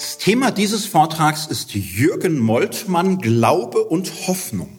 Das Thema dieses Vortrags ist Jürgen Moltmann, Glaube und Hoffnung.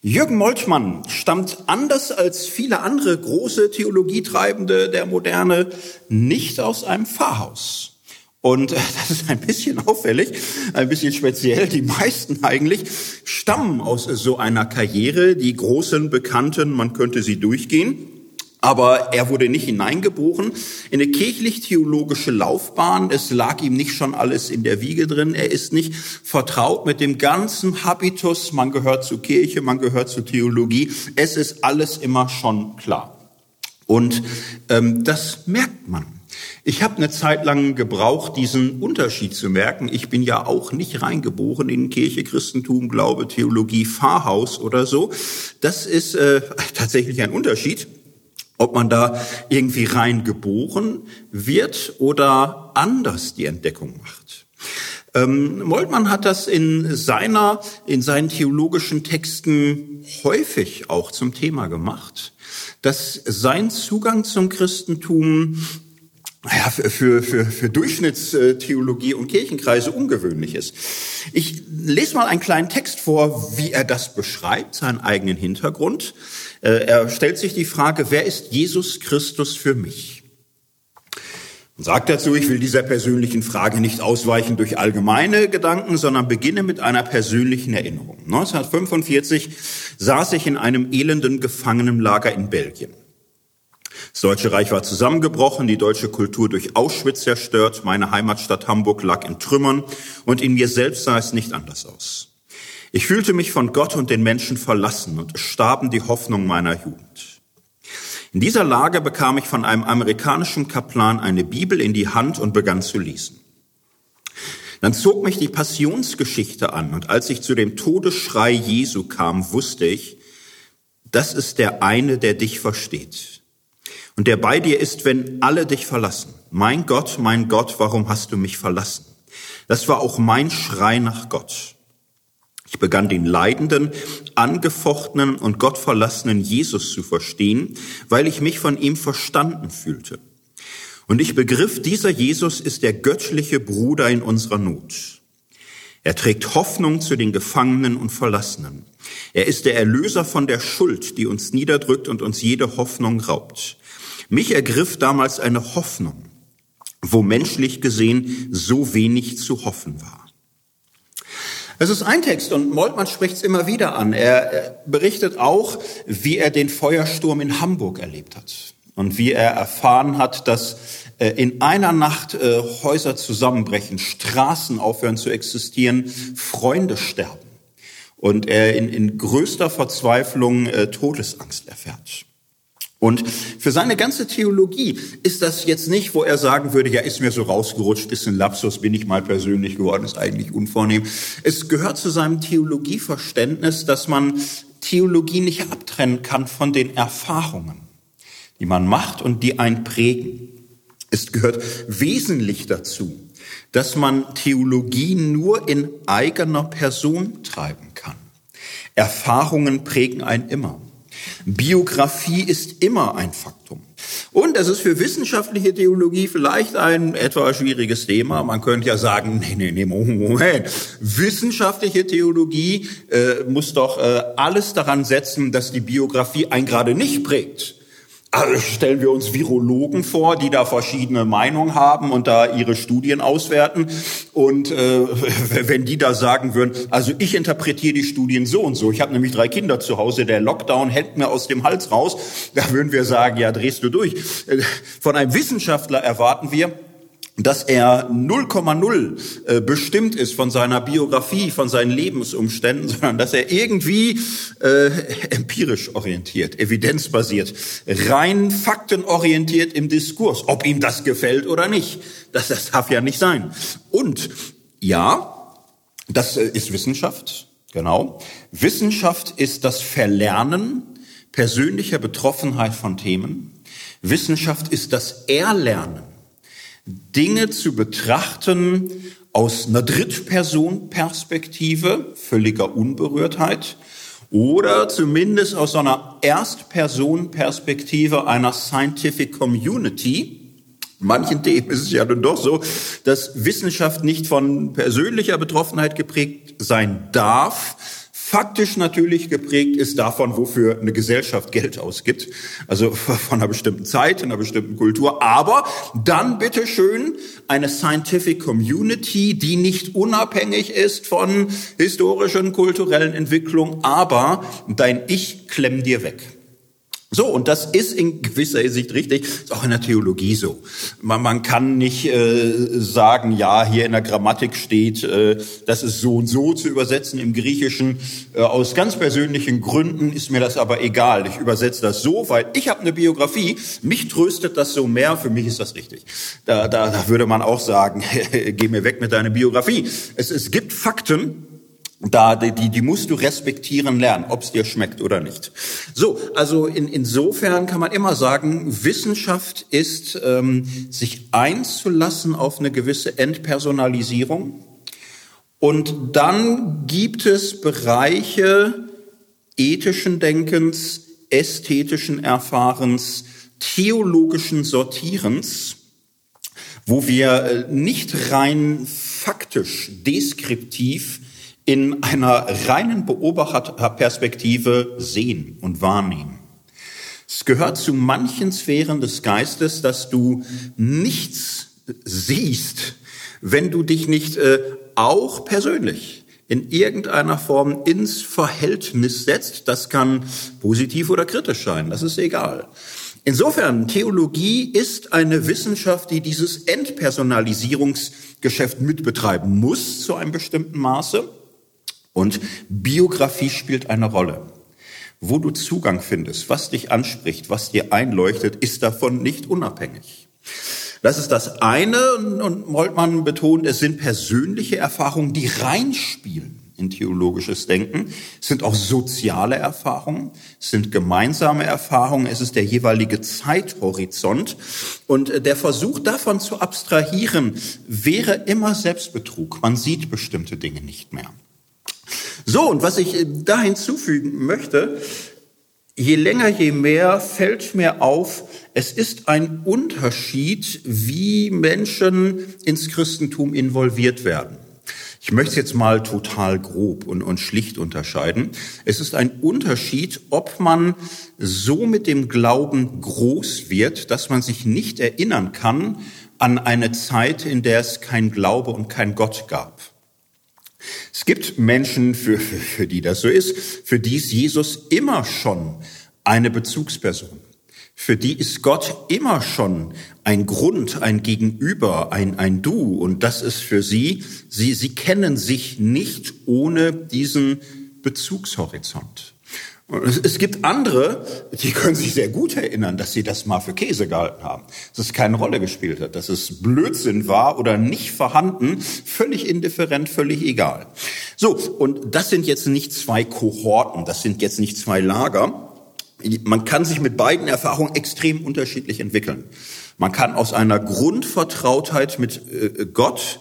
Jürgen Moltmann stammt anders als viele andere große Theologietreibende der Moderne nicht aus einem Pfarrhaus. Und das ist ein bisschen auffällig, ein bisschen speziell. Die meisten eigentlich stammen aus so einer Karriere. Die großen Bekannten, man könnte sie durchgehen. Aber er wurde nicht hineingeboren in eine kirchlich-theologische Laufbahn. Es lag ihm nicht schon alles in der Wiege drin. Er ist nicht vertraut mit dem ganzen Habitus. Man gehört zur Kirche, man gehört zur Theologie. Es ist alles immer schon klar. Und ähm, das merkt man. Ich habe eine Zeit lang gebraucht, diesen Unterschied zu merken. Ich bin ja auch nicht reingeboren in Kirche, Christentum, Glaube, Theologie, Pfarrhaus oder so. Das ist äh, tatsächlich ein Unterschied ob man da irgendwie rein geboren wird oder anders die Entdeckung macht. Ähm, Moltmann hat das in seiner, in seinen theologischen Texten häufig auch zum Thema gemacht, dass sein Zugang zum Christentum ja, für, für, für, für Durchschnittstheologie und Kirchenkreise ungewöhnlich ist. Ich lese mal einen kleinen Text vor, wie er das beschreibt, seinen eigenen Hintergrund. Äh, er stellt sich die Frage, wer ist Jesus Christus für mich? Und sagt dazu, ich will dieser persönlichen Frage nicht ausweichen durch allgemeine Gedanken, sondern beginne mit einer persönlichen Erinnerung. 1945 saß ich in einem elenden Gefangenenlager in Belgien. Das Deutsche Reich war zusammengebrochen, die deutsche Kultur durch Auschwitz zerstört, meine Heimatstadt Hamburg lag in Trümmern und in mir selbst sah es nicht anders aus. Ich fühlte mich von Gott und den Menschen verlassen und starben die Hoffnung meiner Jugend. In dieser Lage bekam ich von einem amerikanischen Kaplan eine Bibel in die Hand und begann zu lesen. Dann zog mich die Passionsgeschichte an und als ich zu dem Todesschrei Jesu kam, wusste ich, das ist der eine, der dich versteht und der bei dir ist, wenn alle dich verlassen. Mein Gott, mein Gott, warum hast du mich verlassen? Das war auch mein Schrei nach Gott. Ich begann den leidenden, angefochtenen und gottverlassenen Jesus zu verstehen, weil ich mich von ihm verstanden fühlte. Und ich begriff, dieser Jesus ist der göttliche Bruder in unserer Not. Er trägt Hoffnung zu den Gefangenen und Verlassenen. Er ist der Erlöser von der Schuld, die uns niederdrückt und uns jede Hoffnung raubt. Mich ergriff damals eine Hoffnung, wo menschlich gesehen so wenig zu hoffen war. Es ist ein Text und Moltmann spricht es immer wieder an. Er berichtet auch, wie er den Feuersturm in Hamburg erlebt hat und wie er erfahren hat, dass äh, in einer Nacht äh, Häuser zusammenbrechen, Straßen aufhören zu existieren, Freunde sterben und er in, in größter Verzweiflung äh, Todesangst erfährt. Und für seine ganze Theologie ist das jetzt nicht, wo er sagen würde, ja, ist mir so rausgerutscht, ist ein Lapsus, bin ich mal persönlich geworden, ist eigentlich unvornehm. Es gehört zu seinem Theologieverständnis, dass man Theologie nicht abtrennen kann von den Erfahrungen, die man macht und die einen prägen. Es gehört wesentlich dazu, dass man Theologie nur in eigener Person treiben kann. Erfahrungen prägen einen immer. Biografie ist immer ein Faktum. Und es ist für wissenschaftliche Theologie vielleicht ein etwas schwieriges Thema. Man könnte ja sagen, nee, nee, nee, Moment. Wissenschaftliche Theologie äh, muss doch äh, alles daran setzen, dass die Biografie einen gerade nicht prägt. Also stellen wir uns Virologen vor, die da verschiedene Meinungen haben und da ihre Studien auswerten. Und äh, wenn die da sagen würden, also ich interpretiere die Studien so und so, ich habe nämlich drei Kinder zu Hause, der Lockdown hält mir aus dem Hals raus, da würden wir sagen, ja, drehst du durch. Äh, von einem Wissenschaftler erwarten wir, dass er 0,0 äh, bestimmt ist von seiner Biografie, von seinen Lebensumständen, sondern dass er irgendwie äh, empirisch orientiert, evidenzbasiert, rein faktenorientiert im Diskurs, ob ihm das gefällt oder nicht. Das, das darf ja nicht sein. Und ja, das äh, ist Wissenschaft, genau. Wissenschaft ist das Verlernen persönlicher Betroffenheit von Themen. Wissenschaft ist das Erlernen Dinge zu betrachten aus einer Drittperson-Perspektive, völliger Unberührtheit, oder zumindest aus einer Erstperson-Perspektive einer Scientific Community, manchen Themen ist es ja nun doch so, dass Wissenschaft nicht von persönlicher Betroffenheit geprägt sein darf, faktisch natürlich geprägt ist davon, wofür eine Gesellschaft Geld ausgibt, also von einer bestimmten Zeit, einer bestimmten Kultur, aber dann bitte schön eine Scientific Community, die nicht unabhängig ist von historischen, kulturellen Entwicklungen, aber dein Ich klemm dir weg. So, und das ist in gewisser Hinsicht richtig, ist auch in der Theologie so. Man, man kann nicht äh, sagen, ja, hier in der Grammatik steht, äh, das ist so und so zu übersetzen im Griechischen. Äh, aus ganz persönlichen Gründen ist mir das aber egal. Ich übersetze das so, weil ich habe eine Biografie, mich tröstet das so mehr, für mich ist das richtig. Da, da, da würde man auch sagen, geh mir weg mit deiner Biografie. Es, es gibt Fakten, da die, die musst du respektieren lernen, ob es dir schmeckt oder nicht. So, also in, insofern kann man immer sagen, Wissenschaft ist, ähm, sich einzulassen auf eine gewisse Entpersonalisierung. Und dann gibt es Bereiche ethischen Denkens, ästhetischen Erfahrens, theologischen Sortierens, wo wir äh, nicht rein faktisch, deskriptiv in einer reinen Beobachterperspektive sehen und wahrnehmen. Es gehört zu manchen Sphären des Geistes, dass du nichts siehst, wenn du dich nicht äh, auch persönlich in irgendeiner Form ins Verhältnis setzt. Das kann positiv oder kritisch sein, das ist egal. Insofern, Theologie ist eine Wissenschaft, die dieses Entpersonalisierungsgeschäft mitbetreiben muss zu einem bestimmten Maße. Und Biografie spielt eine Rolle. Wo du Zugang findest, was dich anspricht, was dir einleuchtet, ist davon nicht unabhängig. Das ist das eine und Moltmann betont, es sind persönliche Erfahrungen, die reinspielen in theologisches Denken. Es sind auch soziale Erfahrungen, es sind gemeinsame Erfahrungen, es ist der jeweilige Zeithorizont. Und der Versuch davon zu abstrahieren, wäre immer Selbstbetrug. Man sieht bestimmte Dinge nicht mehr. So, und was ich äh, da hinzufügen möchte, je länger, je mehr fällt mir auf, es ist ein Unterschied, wie Menschen ins Christentum involviert werden. Ich möchte es jetzt mal total grob und, und schlicht unterscheiden. Es ist ein Unterschied, ob man so mit dem Glauben groß wird, dass man sich nicht erinnern kann an eine Zeit, in der es kein Glaube und kein Gott gab. Es gibt Menschen, für, für, für die das so ist, für die ist Jesus immer schon eine Bezugsperson. Für die ist Gott immer schon ein Grund, ein Gegenüber, ein, ein Du. Und das ist für sie, sie, sie kennen sich nicht ohne diesen Bezugshorizont. Es gibt andere, die können sich sehr gut erinnern, dass sie das mal für Käse gehalten haben, dass es keine Rolle gespielt hat, dass es Blödsinn war oder nicht vorhanden, völlig indifferent, völlig egal. So, und das sind jetzt nicht zwei Kohorten, das sind jetzt nicht zwei Lager. Man kann sich mit beiden Erfahrungen extrem unterschiedlich entwickeln. Man kann aus einer Grundvertrautheit mit äh, Gott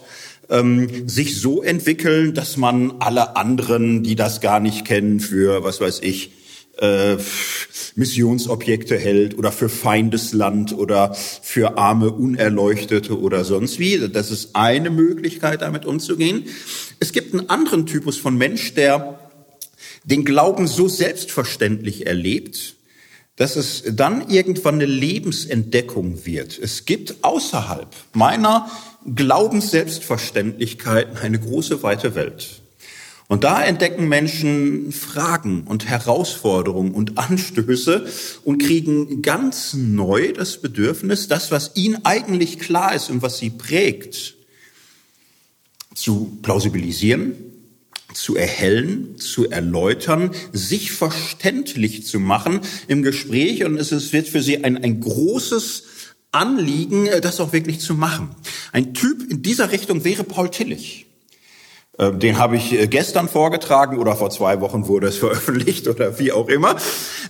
ähm, sich so entwickeln, dass man alle anderen, die das gar nicht kennen, für, was weiß ich, äh, Missionsobjekte hält oder für Feindesland oder für arme Unerleuchtete oder sonst wie. Das ist eine Möglichkeit, damit umzugehen. Es gibt einen anderen Typus von Mensch, der den Glauben so selbstverständlich erlebt, dass es dann irgendwann eine Lebensentdeckung wird. Es gibt außerhalb meiner Glaubensselbstverständlichkeit eine große weite Welt. Und da entdecken Menschen Fragen und Herausforderungen und Anstöße und kriegen ganz neu das Bedürfnis, das, was ihnen eigentlich klar ist und was sie prägt, zu plausibilisieren, zu erhellen, zu erläutern, sich verständlich zu machen im Gespräch. Und es wird für sie ein, ein großes Anliegen, das auch wirklich zu machen. Ein Typ in dieser Richtung wäre Paul Tillich. Äh, den habe ich äh, gestern vorgetragen oder vor zwei Wochen wurde es veröffentlicht oder wie auch immer.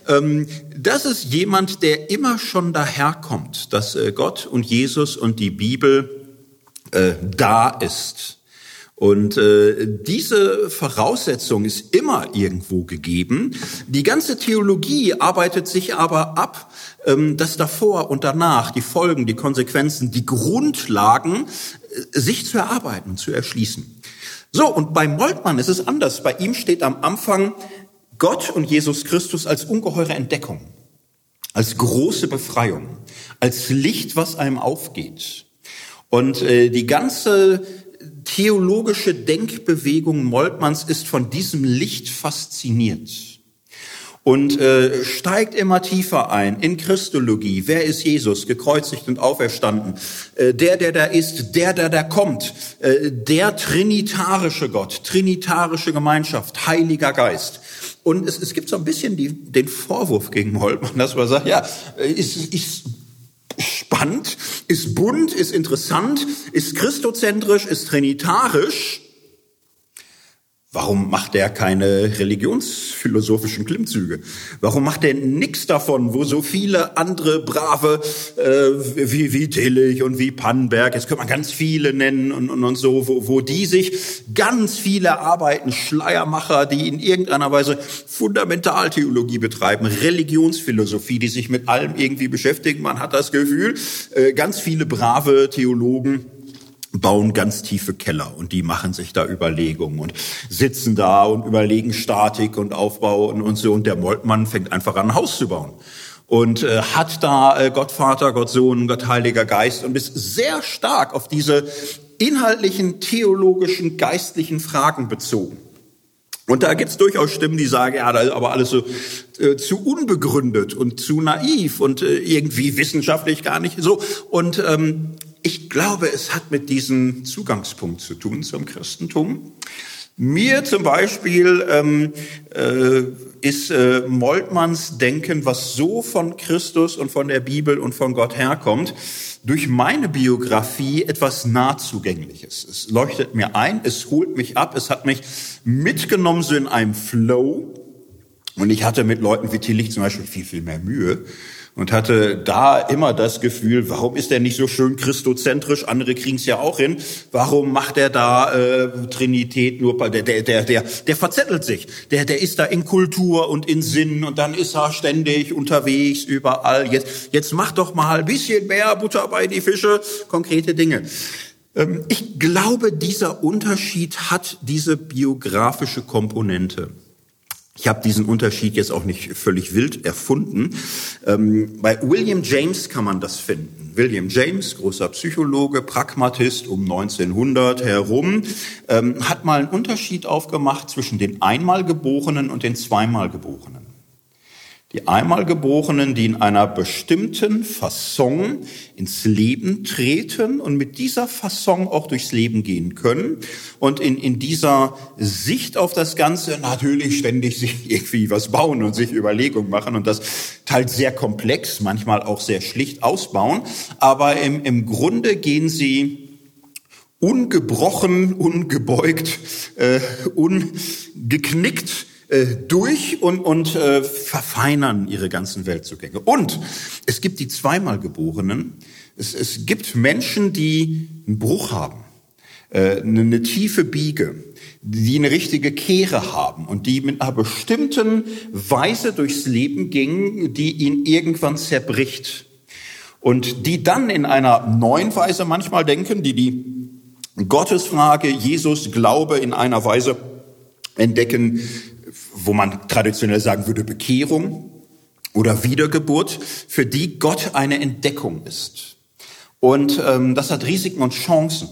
Ähm, das ist jemand, der immer schon daherkommt, dass äh, Gott und Jesus und die Bibel da ist Und diese Voraussetzung ist immer irgendwo gegeben. Die ganze Theologie arbeitet sich aber ab, ähm, dass davor und danach die Folgen, die Konsequenzen, die Grundlagen sich zu erarbeiten zu erschließen. So, und bei Moltmann ist es anders. Bei ihm steht am Anfang Gott und Jesus Christus als ungeheure Entdeckung, als große Befreiung, als Licht, was einem aufgeht. Und äh, die ganze theologische Denkbewegung Moltmanns ist von diesem Licht fasziniert und äh, steigt immer tiefer ein in Christologie. Wer ist Jesus, gekreuzigt und auferstanden? Äh, der, der da ist, der, der da kommt, äh, der trinitarische Gott, trinitarische Gemeinschaft, Heiliger Geist. Und es, es gibt so ein bisschen die, den Vorwurf gegen Moltmann, dass man sagt, ja, äh, ist, ist spannend, ist bunt, ist interessant, ist christozentrisch, ist trinitarisch. Warum macht er keine religionsphilosophischen Klimmzüge? Warum macht er nichts davon, wo so viele andere brave äh, wie, wie Tillich und wie Pannenberg, jetzt könnte man ganz viele nennen und, und, und so, wo, wo die sich ganz viele Arbeiten, Schleiermacher, die in irgendeiner Weise Fundamentaltheologie betreiben, Religionsphilosophie, die sich mit allem irgendwie beschäftigen. Man hat das Gefühl, äh, ganz viele brave Theologen bauen ganz tiefe Keller und die machen sich da Überlegungen und sitzen da und überlegen Statik und Aufbau und, und so und der Moltmann fängt einfach an, ein Haus zu bauen und äh, hat da äh, Gott Vater, Gott Sohn, Gott Heiliger Geist und ist sehr stark auf diese inhaltlichen, theologischen, geistlichen Fragen bezogen. Und da gibt's durchaus Stimmen, die sagen, ja, da ist aber alles so äh, zu unbegründet und zu naiv und äh, irgendwie wissenschaftlich gar nicht so. Und ähm, ich glaube, es hat mit diesem Zugangspunkt zu tun zum Christentum. Mir zum Beispiel ähm, äh, ist äh, Moltmanns Denken, was so von Christus und von der Bibel und von Gott herkommt, durch meine Biografie etwas nah zugängliches. Es leuchtet mir ein, es holt mich ab, es hat mich mitgenommen so in einem Flow. Und ich hatte mit Leuten wie Tillich zum Beispiel viel, viel mehr Mühe und hatte da immer das Gefühl, warum ist er nicht so schön christozentrisch? Andere kriegen es ja auch hin. Warum macht er da äh, Trinität nur? Der, der, der, der, der verzettelt sich. Der, der ist da in Kultur und in Sinn und dann ist er ständig unterwegs überall. Jetzt, jetzt mach doch mal ein bisschen mehr Butter bei die Fische, konkrete Dinge. Ähm, ich glaube, dieser Unterschied hat diese biografische Komponente. Ich habe diesen Unterschied jetzt auch nicht völlig wild erfunden. Ähm, bei William James kann man das finden. William James, großer Psychologe, Pragmatist um 1900 herum, ähm, hat mal einen Unterschied aufgemacht zwischen den Einmalgeborenen und den Zweimalgeborenen. Die Einmalgeborenen, die in einer bestimmten Fasson ins Leben treten und mit dieser Fasson auch durchs Leben gehen können und in, in dieser Sicht auf das Ganze natürlich ständig sich irgendwie was bauen und sich Überlegungen machen und das teils sehr komplex, manchmal auch sehr schlicht ausbauen. Aber im, im Grunde gehen sie ungebrochen, ungebeugt, äh, ungeknickt durch und, und äh, verfeinern ihre ganzen Weltzugänge. Und es gibt die zweimal Geborenen. Es, es gibt Menschen, die einen Bruch haben, äh, eine, eine tiefe Biege, die eine richtige Kehre haben und die mit einer bestimmten Weise durchs Leben gingen, die ihn irgendwann zerbricht. Und die dann in einer neuen Weise manchmal denken, die die Gottesfrage, Jesus, Glaube in einer Weise entdecken, wo man traditionell sagen würde Bekehrung oder Wiedergeburt, für die Gott eine Entdeckung ist. Und ähm, das hat Risiken und Chancen,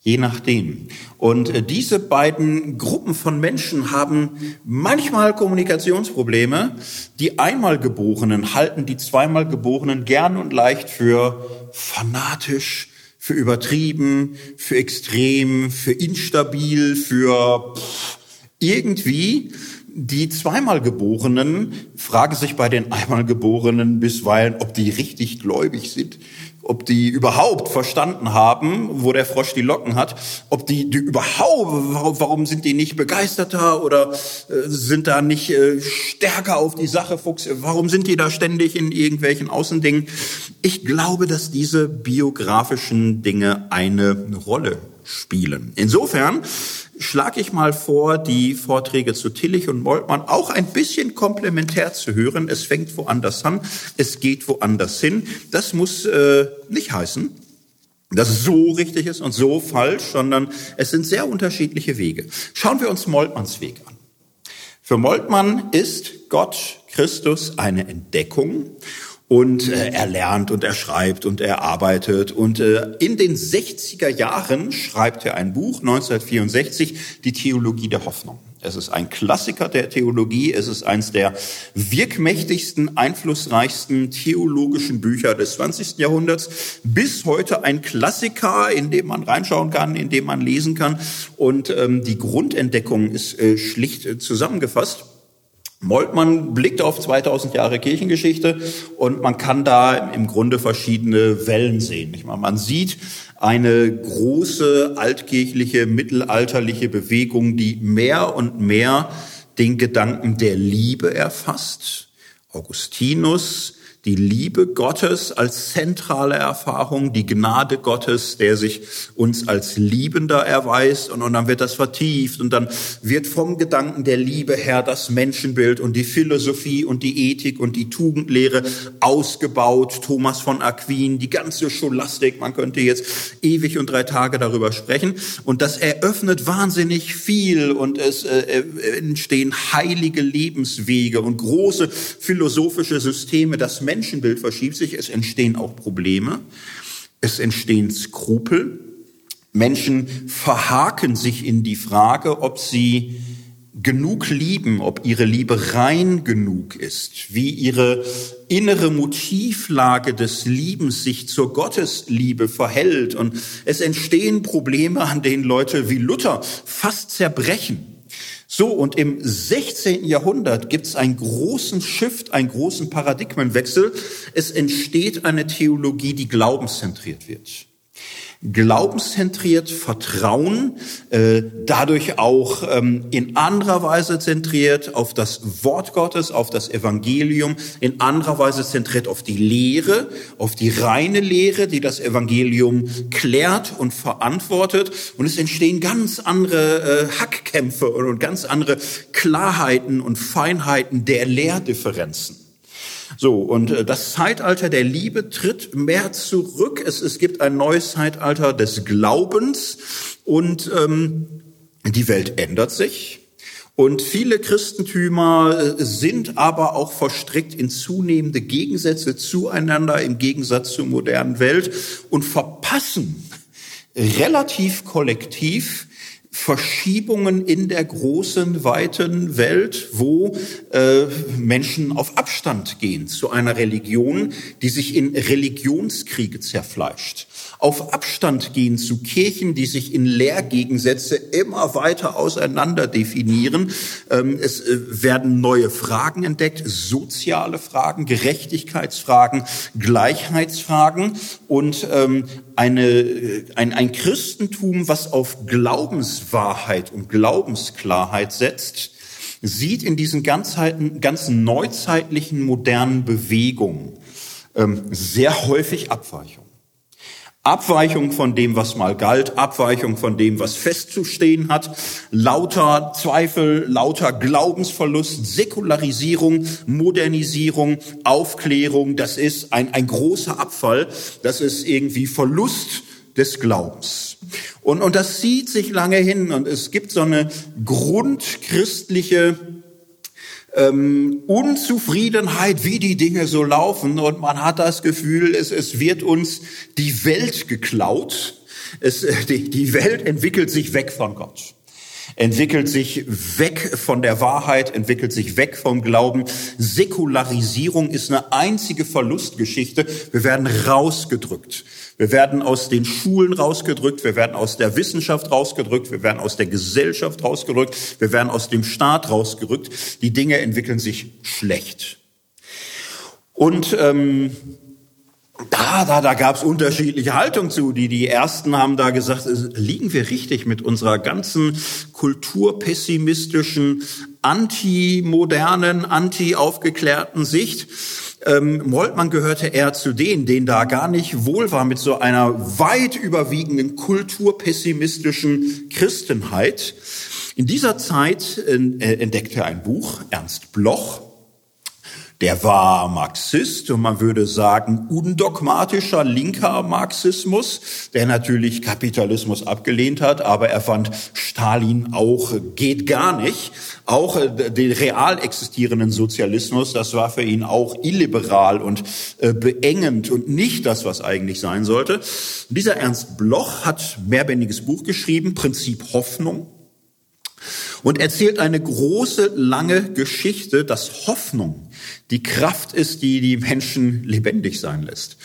je nachdem. Und äh, diese beiden Gruppen von Menschen haben manchmal Kommunikationsprobleme. Die Einmalgeborenen halten die Zweimalgeborenen gern und leicht für fanatisch, für übertrieben, für extrem, für instabil, für pff, irgendwie die zweimal Geborenen fragen sich bei den einmal Geborenen bisweilen, ob die richtig gläubig sind, ob die überhaupt verstanden haben, wo der Frosch die Locken hat, ob die, die überhaupt, warum sind die nicht begeisterter oder äh, sind da nicht äh, stärker auf die Sache warum sind die da ständig in irgendwelchen Außendingen? Ich glaube, dass diese biografischen Dinge eine Rolle spielen. Insofern schlage ich mal vor, die Vorträge zu Tillich und Moltmann auch ein bisschen komplementär zu hören. Es fängt woanders an, es geht woanders hin. Das muss äh, nicht heißen, dass es so richtig ist und so falsch, sondern es sind sehr unterschiedliche Wege. Schauen wir uns Moltmanns Weg an. Für Moltmann ist Gott, Christus, eine Entdeckung und äh, er lernt und er schreibt und er arbeitet. Und äh, in den 60er Jahren schreibt er ein Buch, 1964, die Theologie der Hoffnung. Es ist ein Klassiker der Theologie. Es ist eines der wirkmächtigsten, einflussreichsten theologischen Bücher des 20. Jahrhunderts. Bis heute ein Klassiker, in dem man reinschauen kann, in dem man lesen kann. Und ähm, die Grundentdeckung ist äh, schlicht äh, zusammengefasst. Moltmann blickt auf 2000 Jahre Kirchengeschichte und man kann da im Grunde verschiedene Wellen sehen. Ich meine, man sieht eine große altkirchliche, mittelalterliche Bewegung, die mehr und mehr den Gedanken der Liebe erfasst. Augustinus, die Liebe Gottes als zentrale Erfahrung, die Gnade Gottes, der sich uns als Liebender erweist. Und, und dann wird das vertieft und dann wird vom Gedanken der Liebe her das Menschenbild und die Philosophie und die Ethik und die Tugendlehre ausgebaut. Thomas von Aquin, die ganze Scholastik, man könnte jetzt ewig und drei Tage darüber sprechen. Und das eröffnet wahnsinnig viel und es äh, äh entstehen heilige Lebenswege und große philosophische Systeme, das Menschenbild verschiebt sich, es entstehen auch Probleme, es entstehen Skrupel. Menschen verhaken sich in die Frage, ob sie genug lieben, ob ihre Liebe rein genug ist, wie ihre innere Motivlage des Liebens sich zur Gottesliebe verhält. Und es entstehen Probleme, an denen Leute wie Luther fast zerbrechen. So, und im 16. Jahrhundert gibt es einen großen Shift, einen großen Paradigmenwechsel. Es entsteht eine Theologie, die glaubenszentriert wird glaubenszentriert, Vertrauen, äh, dadurch auch ähm, in anderer Weise zentriert auf das Wort Gottes, auf das Evangelium, in anderer Weise zentriert auf die Lehre, auf die reine Lehre, die das Evangelium klärt und verantwortet. Und es entstehen ganz andere äh, Hackkämpfe und ganz andere Klarheiten und Feinheiten der Lehrdifferenzen. So, und äh, das Zeitalter der Liebe tritt mehr zurück. Es, es gibt ein neues Zeitalter des Glaubens und ähm, die Welt ändert sich. Und viele Christentümer äh, sind aber auch verstrickt in zunehmende Gegensätze zueinander im Gegensatz zur modernen Welt und verpassen relativ kollektiv Verschiebungen in der großen, weiten Welt, wo äh, Menschen auf Abstand gehen zu einer Religion, die sich in Religionskriege zerfleischt auf Abstand gehen zu Kirchen, die sich in Lehrgegensätze immer weiter auseinander definieren. Ähm, es äh, werden neue Fragen entdeckt, soziale Fragen, Gerechtigkeitsfragen, Gleichheitsfragen und ähm, eine, äh, ein, ein Christentum, was auf Glaubenswahrheit und Glaubensklarheit setzt, sieht in diesen ganzen, ganzen neuzeitlichen modernen Bewegungen ähm, sehr häufig Abweichungen. Abweichung von dem, was mal galt, Abweichung von dem, was festzustehen hat, lauter Zweifel, lauter Glaubensverlust, Säkularisierung, Modernisierung, Aufklärung, das ist ein, ein großer Abfall, das ist irgendwie Verlust des Glaubens. Und, und das zieht sich lange hin und es gibt so eine grundchristliche ähm, Unzufriedenheit, wie die Dinge so laufen und man hat das Gefühl, es, es wird uns die Welt geklaut. Es, die, die Welt entwickelt sich weg von Gott entwickelt sich weg von der Wahrheit, entwickelt sich weg vom Glauben. Säkularisierung ist eine einzige Verlustgeschichte. Wir werden rausgedrückt. Wir werden aus den Schulen rausgedrückt, wir werden aus der Wissenschaft rausgedrückt, wir werden aus der Gesellschaft rausgedrückt, wir werden aus dem Staat rausgerückt. Die Dinge entwickeln sich schlecht. Und ähm, da, da, da gab es unterschiedliche Haltungen zu. Die, die ersten haben da gesagt, liegen wir richtig mit unserer ganzen kulturpessimistischen, anti-modernen, anti-aufgeklärten Sicht. Ähm, Moltmann gehörte eher zu denen, denen da gar nicht wohl war mit so einer weit überwiegenden kulturpessimistischen Christenheit. In dieser Zeit äh, entdeckte er ein Buch, Ernst Bloch, der war Marxist und man würde sagen undogmatischer linker Marxismus, der natürlich Kapitalismus abgelehnt hat, aber er fand Stalin auch geht gar nicht. Auch äh, den real existierenden Sozialismus, das war für ihn auch illiberal und äh, beengend und nicht das, was eigentlich sein sollte. dieser Ernst Bloch hat mehrbändiges Buch geschrieben, Prinzip Hoffnung und erzählt eine große, lange Geschichte, dass Hoffnung die Kraft ist, die die Menschen lebendig sein lässt.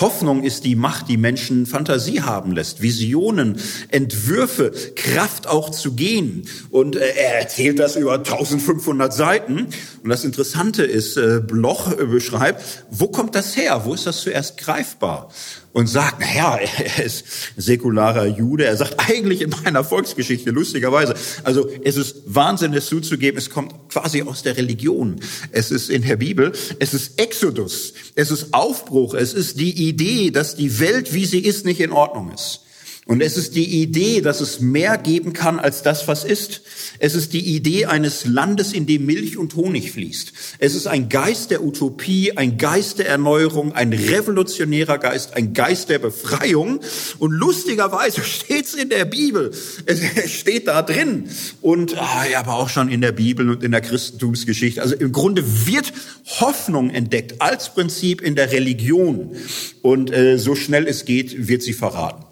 Hoffnung ist die Macht, die Menschen Fantasie haben lässt, Visionen, Entwürfe, Kraft auch zu gehen. Und äh, er erzählt das über 1500 Seiten. Und das Interessante ist, äh, Bloch beschreibt, wo kommt das her? Wo ist das zuerst greifbar? Und sagt, naja, er ist säkularer Jude. Er sagt eigentlich in meiner Volksgeschichte, lustigerweise, also es ist Wahnsinn, es zuzugeben, es kommt quasi aus der Religion. Es ist in der Bibel, es ist Exodus, es ist Aufbruch, es ist die Idee, dass die Welt, wie sie ist, nicht in Ordnung ist. Und es ist die Idee, dass es mehr geben kann als das, was ist. Es ist die Idee eines Landes, in dem Milch und Honig fließt. Es ist ein Geist der Utopie, ein Geist der Erneuerung, ein revolutionärer Geist, ein Geist der Befreiung. Und lustigerweise steht's in der Bibel. Es steht da drin. Und ah, ja, aber auch schon in der Bibel und in der Christentumsgeschichte. Also im Grunde wird Hoffnung entdeckt als Prinzip in der Religion. Und äh, so schnell es geht, wird sie verraten.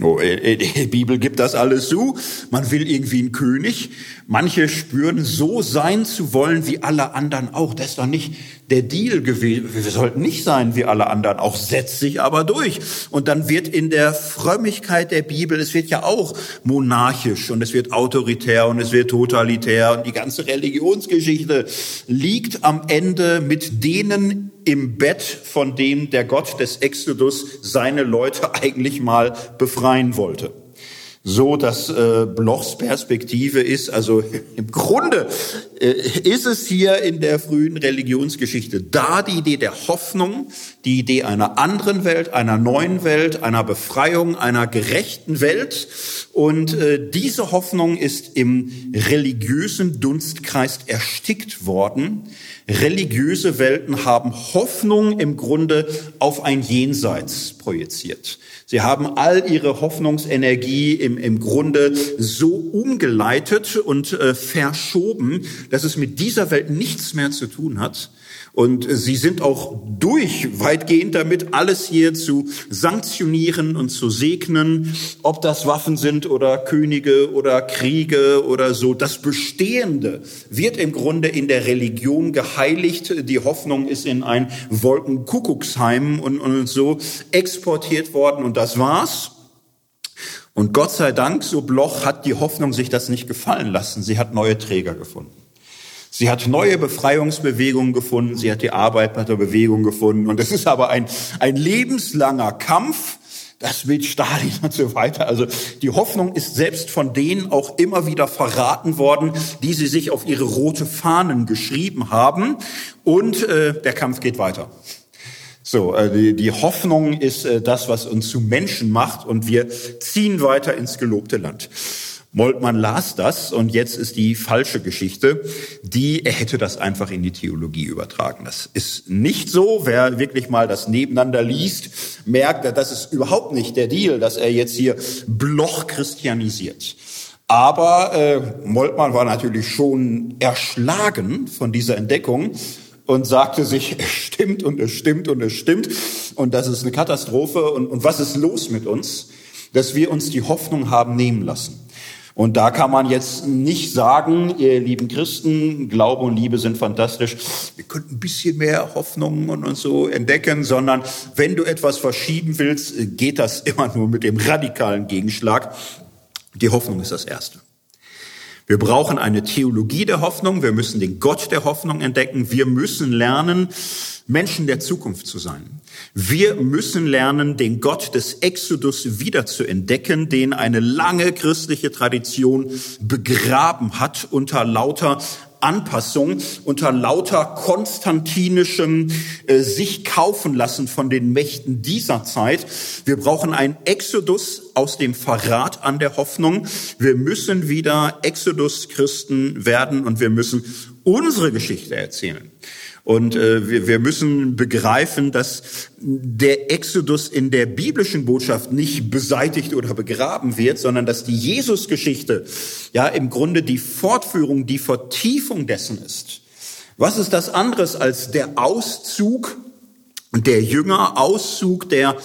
Oh, die Bibel gibt das alles zu. Man will irgendwie einen König. Manche spüren, so sein zu wollen wie alle anderen auch. Das ist doch nicht der Deal gewesen. Wir sollten nicht sein wie alle anderen auch, setzt sich aber durch. Und dann wird in der Frömmigkeit der Bibel, es wird ja auch monarchisch und es wird autoritär und es wird totalitär und die ganze Religionsgeschichte liegt am Ende mit denen im Bett, von dem der Gott des Exodus seine Leute eigentlich mal befreien wollte so dass äh, Blochs Perspektive ist. Also im Grunde äh, ist es hier in der frühen Religionsgeschichte da die Idee der Hoffnung, die Idee einer anderen Welt, einer neuen Welt, einer Befreiung, einer gerechten Welt. Und äh, diese Hoffnung ist im religiösen Dunstkreis erstickt worden. Religiöse Welten haben Hoffnung im Grunde auf ein Jenseits projiziert. Sie haben all ihre Hoffnungsenergie im, im Grunde so umgeleitet und äh, verschoben, dass es mit dieser Welt nichts mehr zu tun hat. Und sie sind auch durch weitgehend damit, alles hier zu sanktionieren und zu segnen, ob das Waffen sind oder Könige oder Kriege oder so. Das Bestehende wird im Grunde in der Religion geheiligt. Die Hoffnung ist in ein Wolkenkuckucksheim und, und so exportiert worden und das war's. Und Gott sei Dank, so Bloch, hat die Hoffnung sich das nicht gefallen lassen. Sie hat neue Träger gefunden. Sie hat neue Befreiungsbewegungen gefunden, sie hat die Arbeiterbewegung gefunden. Und es ist aber ein, ein lebenslanger Kampf, das mit Stalin und so weiter. Also die Hoffnung ist selbst von denen auch immer wieder verraten worden, die sie sich auf ihre rote Fahnen geschrieben haben. Und äh, der Kampf geht weiter. So, äh, die, die Hoffnung ist äh, das, was uns zu Menschen macht und wir ziehen weiter ins gelobte Land. Moltmann las das und jetzt ist die falsche Geschichte, die er hätte das einfach in die Theologie übertragen. Das ist nicht so. Wer wirklich mal das nebeneinander liest, merkt, das ist überhaupt nicht der Deal, dass er jetzt hier Bloch christianisiert. Aber äh, Moltmann war natürlich schon erschlagen von dieser Entdeckung und sagte sich, es stimmt und es stimmt und es stimmt und das ist eine Katastrophe und, und was ist los mit uns, dass wir uns die Hoffnung haben nehmen lassen. Und da kann man jetzt nicht sagen, ihr lieben Christen, Glaube und Liebe sind fantastisch, wir könnten ein bisschen mehr Hoffnung und, und so entdecken, sondern wenn du etwas verschieben willst, geht das immer nur mit dem radikalen Gegenschlag. Die Hoffnung ist das Erste. Wir brauchen eine Theologie der Hoffnung, wir müssen den Gott der Hoffnung entdecken, wir müssen lernen, Menschen der Zukunft zu sein. Wir müssen lernen, den Gott des Exodus wieder zu entdecken, den eine lange christliche Tradition begraben hat unter lauter Anpassung unter lauter konstantinischem äh, sich kaufen lassen von den Mächten dieser Zeit. Wir brauchen einen Exodus aus dem Verrat an der Hoffnung. Wir müssen wieder Exodus-Christen werden und wir müssen unsere Geschichte erzählen. Und äh, wir, wir müssen begreifen, dass der Exodus in der biblischen Botschaft nicht beseitigt oder begraben wird, sondern dass die Jesusgeschichte ja im Grunde die Fortführung, die Vertiefung dessen ist. Was ist das anderes als der Auszug der Jünger, Auszug der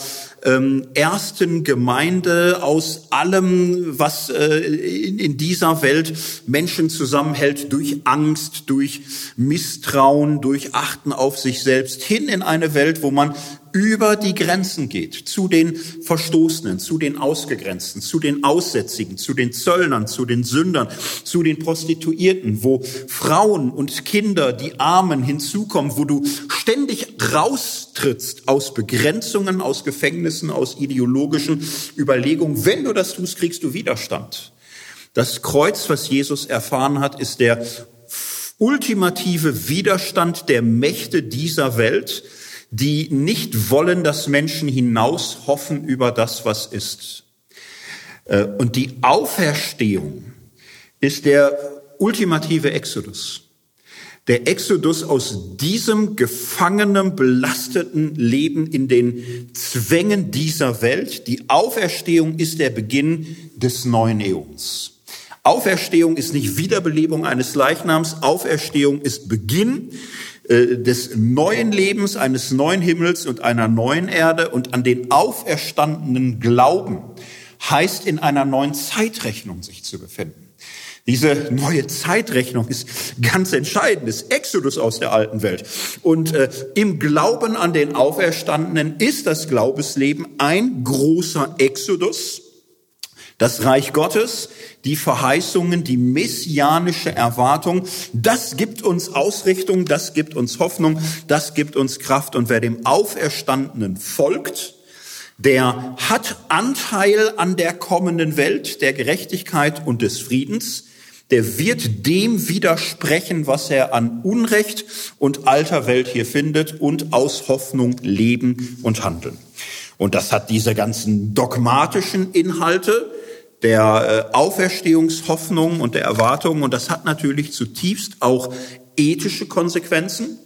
ähm, ersten Gemeinde aus allem, was äh, in, in dieser Welt Menschen zusammenhält, durch Angst, durch Misstrauen, durch Achten auf sich selbst, hin in eine Welt, wo man über die Grenzen geht, zu den Verstoßenen, zu den Ausgegrenzten, zu den Aussätzigen, zu den Zöllnern, zu den Sündern, zu den Prostituierten, wo Frauen und Kinder, die Armen hinzukommen, wo du ständig raustrittst aus Begrenzungen, aus Gefängnissen, aus ideologischen Überlegungen. Wenn du das tust, kriegst du Widerstand. Das Kreuz, was Jesus erfahren hat, ist der ultimative Widerstand der Mächte dieser Welt, die nicht wollen, dass Menschen hinaus hoffen über das, was ist. Äh, und die Auferstehung ist der ultimative Exodus. Der Exodus aus diesem gefangenen, belasteten Leben in den Zwängen dieser Welt. Die Auferstehung ist der Beginn des neuen Äons. Auferstehung ist nicht Wiederbelebung eines Leichnams. Auferstehung ist Beginn äh, des neuen Lebens, eines neuen Himmels und einer neuen Erde und an den auferstandenen Glauben heißt in einer neuen Zeitrechnung sich zu befinden. Diese neue Zeitrechnung ist ganz entscheidend, ist Exodus aus der alten Welt. Und äh, im Glauben an den Auferstandenen ist das Glaubensleben ein großer Exodus. Das Reich Gottes die Verheißungen, die messianische Erwartung, das gibt uns Ausrichtung, das gibt uns Hoffnung, das gibt uns Kraft. Und wer dem Auferstandenen folgt, der hat Anteil an der kommenden Welt der Gerechtigkeit und des Friedens. Der wird dem widersprechen, was er an Unrecht und alter Welt hier findet und aus Hoffnung leben und handeln. Und das hat diese ganzen dogmatischen Inhalte, der äh, Auferstehungshoffnung und der Erwartung. Und das hat natürlich zutiefst auch ethische Konsequenzen.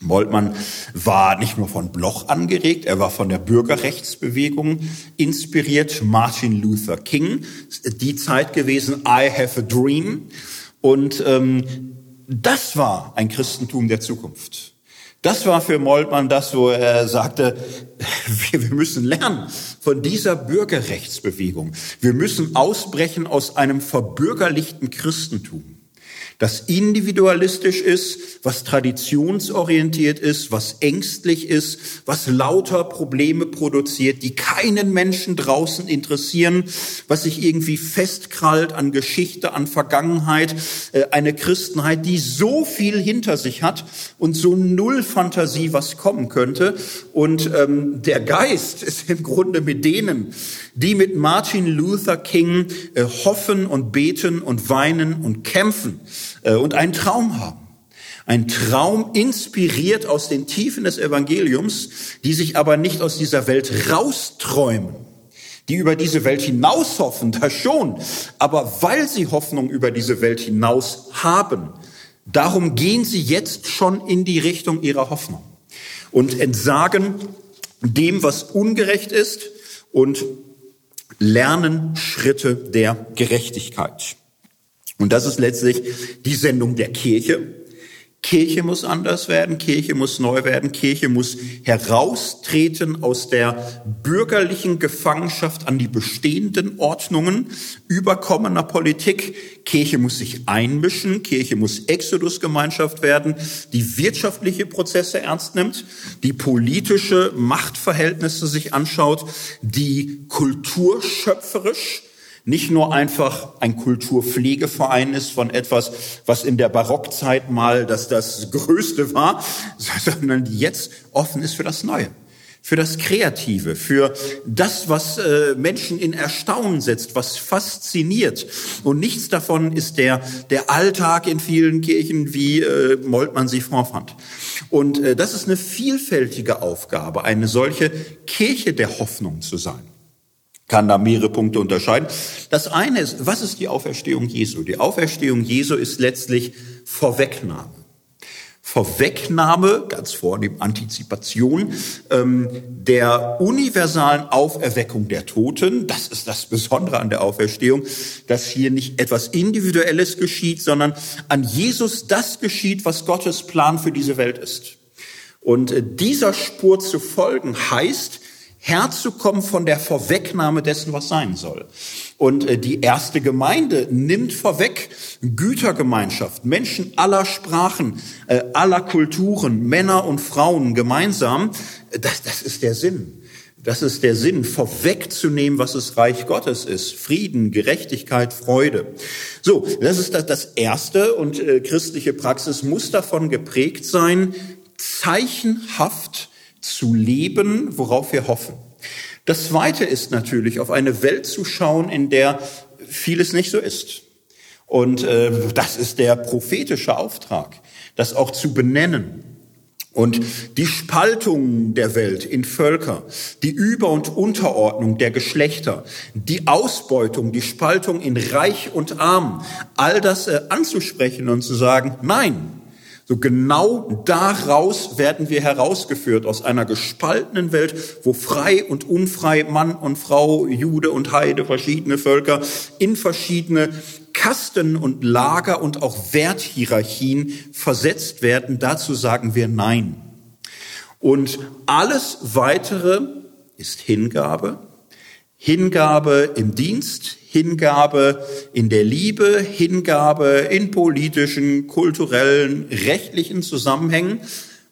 Moltmann war nicht nur von Bloch angeregt, er war von der Bürgerrechtsbewegung inspiriert. Martin Luther King, die Zeit gewesen, I have a dream. Und ähm, das war ein Christentum der Zukunft. Das war für Moltmann das, wo er sagte, wir, müssen lernen von dieser Bürgerrechtsbewegung. Wir müssen ausbrechen aus einem verbürgerlichten Christentum das individualistisch ist, was traditionsorientiert ist, was ängstlich ist, was lauter Probleme produziert, die keinen Menschen draußen interessieren, was sich irgendwie festkrallt an Geschichte, an Vergangenheit, äh, eine Christenheit, die so viel hinter sich hat und so null Fantasie, was kommen könnte. Und ähm, der Geist ist im Grunde mit denen, die mit Martin Luther King äh, hoffen und beten und weinen und kämpfen äh, und einen Traum haben. Ein Traum inspiriert aus den Tiefen des Evangeliums, die sich aber nicht aus dieser Welt rausträumen, die über diese Welt hinaus hoffen, das schon, aber weil sie Hoffnung über diese Welt hinaus haben, darum gehen sie jetzt schon in die Richtung ihrer Hoffnung und entsagen dem, was ungerecht ist und lernen Schritte der Gerechtigkeit. Und das ist letztlich die Sendung der Kirche. Kirche muss anders werden, Kirche muss neu werden, Kirche muss heraustreten aus der bürgerlichen Gefangenschaft an die bestehenden Ordnungen überkommener Politik. Kirche muss sich einmischen, Kirche muss Exodusgemeinschaft werden, die wirtschaftliche Prozesse ernst nimmt, die politische Machtverhältnisse sich anschaut, die kulturschöpferisch nicht nur einfach ein Kulturpflegeverein ist von etwas, was in der Barockzeit mal das, das Größte war, sondern jetzt offen ist für das Neue. für das Kreative, für das, was äh, Menschen in Erstaunen setzt, was fasziniert. Und nichts davon ist der, der Alltag in vielen Kirchen, wie äh, Moltmann sie vorfand. Und äh, das ist eine vielfältige Aufgabe, eine solche Kirche der Hoffnung zu sein kann da mehrere Punkte unterscheiden. Das eine ist, was ist die Auferstehung Jesu? Die Auferstehung Jesu ist letztlich Vorwegnahme. Vorwegnahme, ganz vornehm Antizipation, ähm, der universalen Auferweckung der Toten. Das ist das Besondere an der Auferstehung, dass hier nicht etwas Individuelles geschieht, sondern an Jesus das geschieht, was Gottes Plan für diese Welt ist. Und äh, dieser Spur zu folgen heißt, herzukommen von der Vorwegnahme dessen, was sein soll. Und äh, die erste Gemeinde nimmt vorweg Gütergemeinschaft, Menschen aller Sprachen, äh, aller Kulturen, Männer und Frauen gemeinsam. Das, das ist der Sinn. Das ist der Sinn, vorwegzunehmen, was das Reich Gottes ist. Frieden, Gerechtigkeit, Freude. So, das ist das Erste und äh, christliche Praxis muss davon geprägt sein, zeichenhaft zu leben, worauf wir hoffen. Das Zweite ist natürlich, auf eine Welt zu schauen, in der vieles nicht so ist. Und äh, das ist der prophetische Auftrag, das auch zu benennen. Und die Spaltung der Welt in Völker, die Über- und Unterordnung der Geschlechter, die Ausbeutung, die Spaltung in Reich und Arm, all das äh, anzusprechen und zu sagen, nein, so genau daraus werden wir herausgeführt aus einer gespaltenen Welt, wo frei und unfrei, Mann und Frau, Jude und Heide, verschiedene Völker in verschiedene Kasten und Lager und auch Werthierarchien versetzt werden. Dazu sagen wir Nein. Und alles weitere ist Hingabe. Hingabe im Dienst, Hingabe in der Liebe, Hingabe in politischen, kulturellen, rechtlichen Zusammenhängen,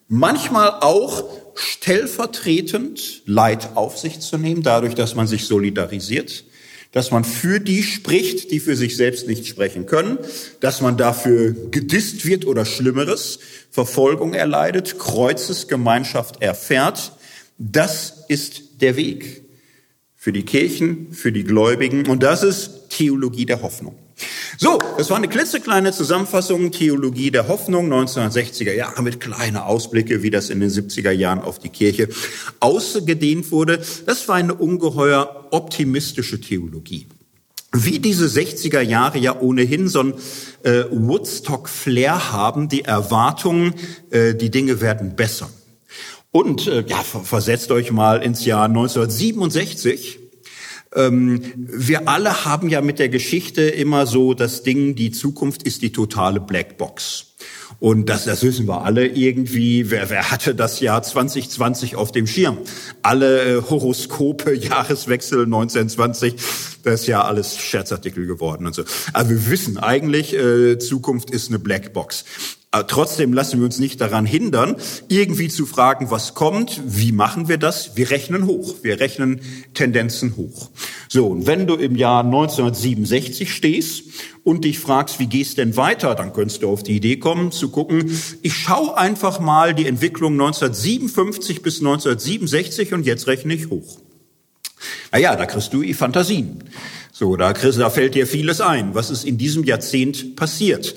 manchmal auch stellvertretend Leid auf sich zu nehmen, dadurch, dass man sich solidarisiert, dass man für die spricht, die für sich selbst nicht sprechen können, dass man dafür gedisst wird oder Schlimmeres, Verfolgung erleidet, Kreuzesgemeinschaft erfährt. Das ist der Weg für die Kirchen, für die Gläubigen. Und das ist Theologie der Hoffnung. So, das war eine klitzekleine Zusammenfassung Theologie der Hoffnung 1960er Jahre mit kleinen Ausblicke, wie das in den 70er Jahren auf die Kirche ausgedehnt wurde. Das war eine ungeheuer optimistische Theologie. Wie diese 60er Jahre ja ohnehin so ein äh, Woodstock-Flair haben, die Erwartungen, äh, die Dinge werden besser. Und äh, ja, versetzt euch mal ins Jahr 1967. Ähm, wir alle haben ja mit der Geschichte immer so das Ding, die Zukunft ist die totale Blackbox. Und das, das wissen wir alle irgendwie. Wer, wer hatte das Jahr 2020 auf dem Schirm? Alle äh, Horoskope, Jahreswechsel 1920, das ist ja alles Scherzartikel geworden und so. Aber wir wissen eigentlich, äh, Zukunft ist eine Blackbox. Aber trotzdem lassen wir uns nicht daran hindern, irgendwie zu fragen, was kommt, wie machen wir das? Wir rechnen hoch, wir rechnen Tendenzen hoch. So, und wenn du im Jahr 1967 stehst und dich fragst, wie gehst denn weiter, dann könntest du auf die Idee kommen, zu gucken, ich schaue einfach mal die Entwicklung 1957 bis 1967 und jetzt rechne ich hoch. Naja, da kriegst du die Fantasien. So, da, kriegst, da fällt dir vieles ein. Was ist in diesem Jahrzehnt passiert?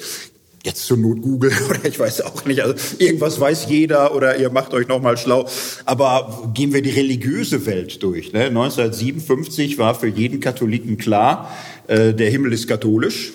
Jetzt zur Not Google oder ich weiß auch nicht. Also irgendwas weiß jeder oder ihr macht euch noch mal schlau. Aber gehen wir die religiöse Welt durch. Ne? 1957 war für jeden Katholiken klar, äh, der Himmel ist katholisch.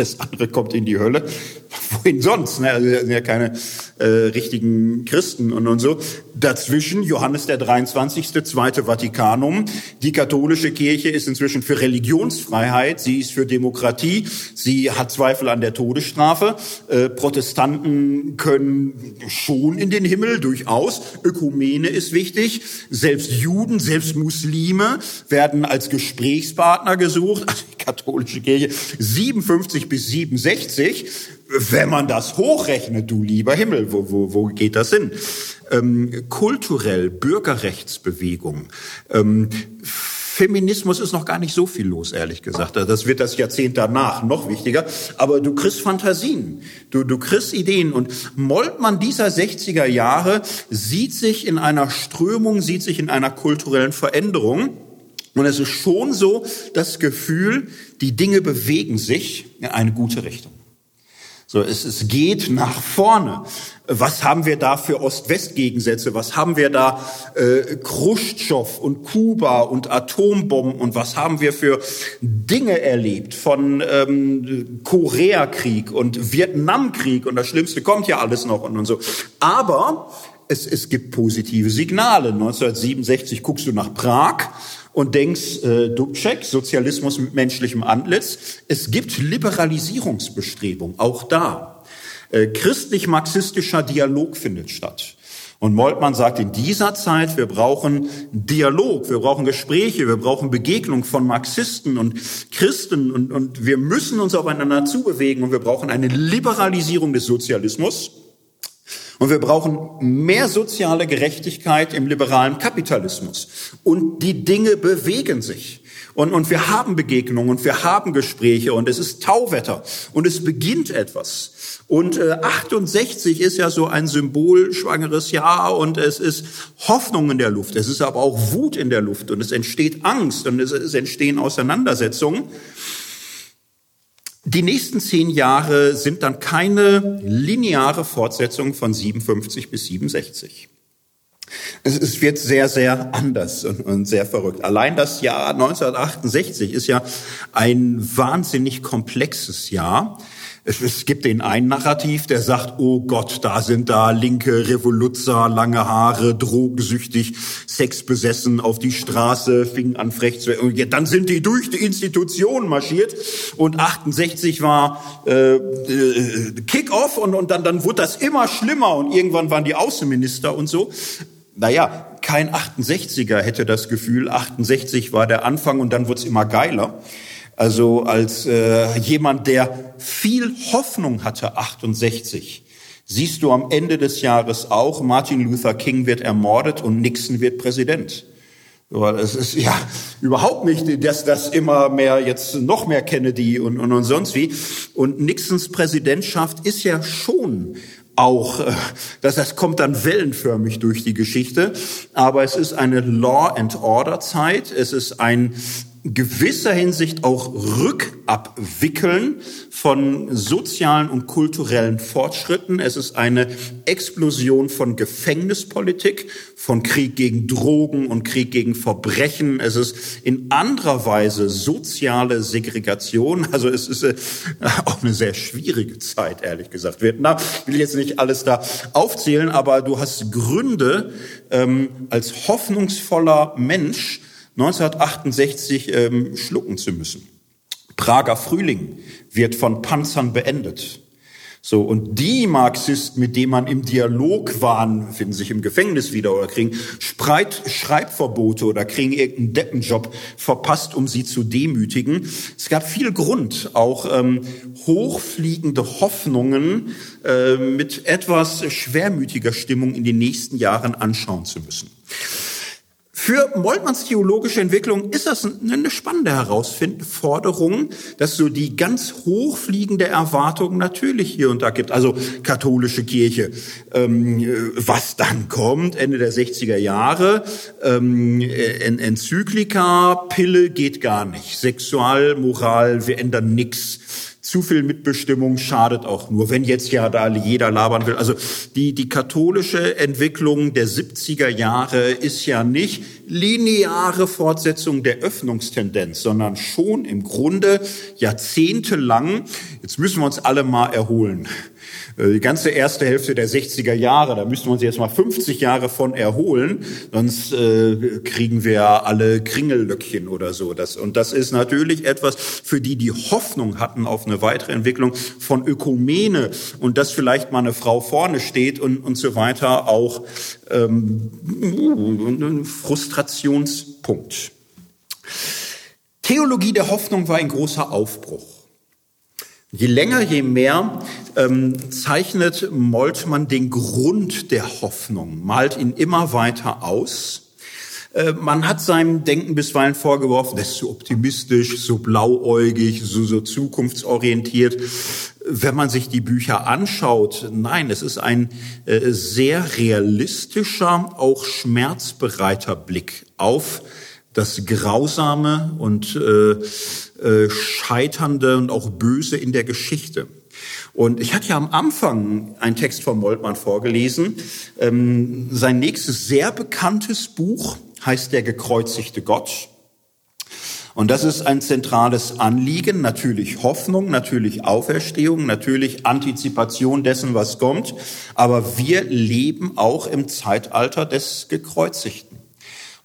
Alles andere kommt in die Hölle. Wohin sonst? Ne? Also sind ja keine äh, richtigen Christen und, und so. Dazwischen Johannes der 23. Zweite Vatikanum. Die katholische Kirche ist inzwischen für Religionsfreiheit, sie ist für Demokratie, sie hat Zweifel an der Todesstrafe. Äh, Protestanten können schon in den Himmel, durchaus. Ökumene ist wichtig. Selbst Juden, selbst Muslime werden als Gesprächspartner gesucht. Also die katholische Kirche 57 bis 67 wenn man das hochrechnet, du lieber Himmel, wo, wo, wo geht das hin? Ähm, kulturell, Bürgerrechtsbewegung, ähm, Feminismus ist noch gar nicht so viel los, ehrlich gesagt. Das wird das Jahrzehnt danach noch wichtiger. Aber du kriegst Fantasien, du, du kriegst Ideen. Und Moltmann dieser 60er Jahre sieht sich in einer Strömung, sieht sich in einer kulturellen Veränderung. Und es ist schon so das Gefühl, die Dinge bewegen sich in eine gute Richtung. So, es, es geht nach vorne. Was haben wir da für Ost-West-Gegensätze? Was haben wir da äh, Khrushchev und Kuba und Atombomben und was haben wir für Dinge erlebt von ähm, Koreakrieg und Vietnamkrieg und das Schlimmste kommt ja alles noch und, und so. Aber es, es gibt positive Signale. 1967 guckst du nach Prag und denkst, äh, Dubček, Sozialismus mit menschlichem Antlitz. Es gibt Liberalisierungsbestrebungen, auch da. Äh, Christlich-marxistischer Dialog findet statt. Und Moltmann sagt in dieser Zeit, wir brauchen Dialog, wir brauchen Gespräche, wir brauchen Begegnung von Marxisten und Christen und, und wir müssen uns aufeinander zubewegen und wir brauchen eine Liberalisierung des Sozialismus. Und wir brauchen mehr soziale Gerechtigkeit im liberalen Kapitalismus. Und die Dinge bewegen sich. Und, und wir haben Begegnungen und wir haben Gespräche und es ist Tauwetter und es beginnt etwas. Und äh, 68 ist ja so ein symbolschwangeres Jahr und es ist Hoffnung in der Luft. Es ist aber auch Wut in der Luft und es entsteht Angst und es, es entstehen Auseinandersetzungen. Die nächsten zehn Jahre sind dann keine lineare Fortsetzung von 57 bis 67. Es, wird sehr, sehr anders und, sehr verrückt. Allein das Jahr 1968 ist ja ein wahnsinnig komplexes Jahr. Es, es gibt den einen Narrativ, der sagt, oh Gott, da sind da linke Revoluzzer, lange Haare, drogensüchtig, sexbesessen auf die Straße, fingen an frech zu werden. Dann sind die durch die Institution marschiert und 68 war äh, äh, Kick-off und, und dann, dann wurde das immer schlimmer und irgendwann waren die Außenminister und so. Naja, kein 68er hätte das Gefühl, 68 war der Anfang und dann wurde es immer geiler. Also als äh, jemand, der viel Hoffnung hatte, 68, siehst du am Ende des Jahres auch, Martin Luther King wird ermordet und Nixon wird Präsident. Es ist ja überhaupt nicht, dass das immer mehr jetzt noch mehr Kennedy und, und, und sonst wie. Und Nixons Präsidentschaft ist ja schon auch, äh, dass das kommt dann wellenförmig durch die Geschichte. Aber es ist eine Law and Order Zeit. Es ist ein gewisser Hinsicht auch Rückabwickeln von sozialen und kulturellen Fortschritten. Es ist eine Explosion von Gefängnispolitik, von Krieg gegen Drogen und Krieg gegen Verbrechen. Es ist in anderer Weise soziale Segregation. Also es ist äh, auch eine sehr schwierige Zeit, ehrlich gesagt. Vietnam will jetzt nicht alles da aufzählen, aber du hast Gründe, ähm, als hoffnungsvoller Mensch 1968 ähm, schlucken zu müssen. Prager Frühling wird von Panzern beendet. So, und die Marxisten, mit denen man im Dialog waren, finden sich im Gefängnis wieder oder kriegen Spreit, Schreibverbote oder kriegen irgendeinen Deppenjob verpasst, um sie zu demütigen. Es gab viel Grund, auch ähm, hochfliegende Hoffnungen äh, mit etwas schwermütiger Stimmung in den nächsten Jahren anschauen zu müssen. Für Moltmanns theologische Entwicklung ist das eine spannende Herausforderung, dass so die ganz hochfliegende Erwartung natürlich hier und da gibt. Also katholische Kirche, ähm, was dann kommt, Ende der 60er Jahre, ähm, Enzyklika, Pille geht gar nicht, Sexualmoral, wir ändern nichts zu viel Mitbestimmung schadet auch nur, wenn jetzt ja da jeder labern will. Also die, die katholische Entwicklung der 70er Jahre ist ja nicht lineare Fortsetzung der Öffnungstendenz, sondern schon im Grunde jahrzehntelang, jetzt müssen wir uns alle mal erholen. Äh, die ganze erste Hälfte der 60er Jahre, da müssten wir uns jetzt mal 50 Jahre von erholen, sonst äh, kriegen wir alle Kringellöckchen oder so. Das, und das ist natürlich etwas, für die die Hoffnung hatten auf eine weitere Entwicklung von Ökumene und dass vielleicht mal eine Frau vorne steht und, und so weiter, auch ähm, ein Frustrationspunkt. Theologie der Hoffnung war ein großer Aufbruch. Je länger, je mehr ähm, zeichnet Moltmann den Grund der Hoffnung, malt ihn immer weiter aus. Äh, man hat seinem Denken bisweilen vorgeworfen, das ist so optimistisch, so blauäugig, so, so zukunftsorientiert. Wenn man sich die Bücher anschaut, nein, es ist ein äh, sehr realistischer, auch schmerzbereiter Blick auf das Grausame und äh, äh, Scheiternde und auch Böse in der Geschichte. Und ich hatte ja am Anfang einen Text von Moltmann vorgelesen. Ähm, sein nächstes sehr bekanntes Buch heißt Der gekreuzigte Gott. Und das ist ein zentrales Anliegen, natürlich Hoffnung, natürlich Auferstehung, natürlich Antizipation dessen, was kommt. Aber wir leben auch im Zeitalter des Gekreuzigten.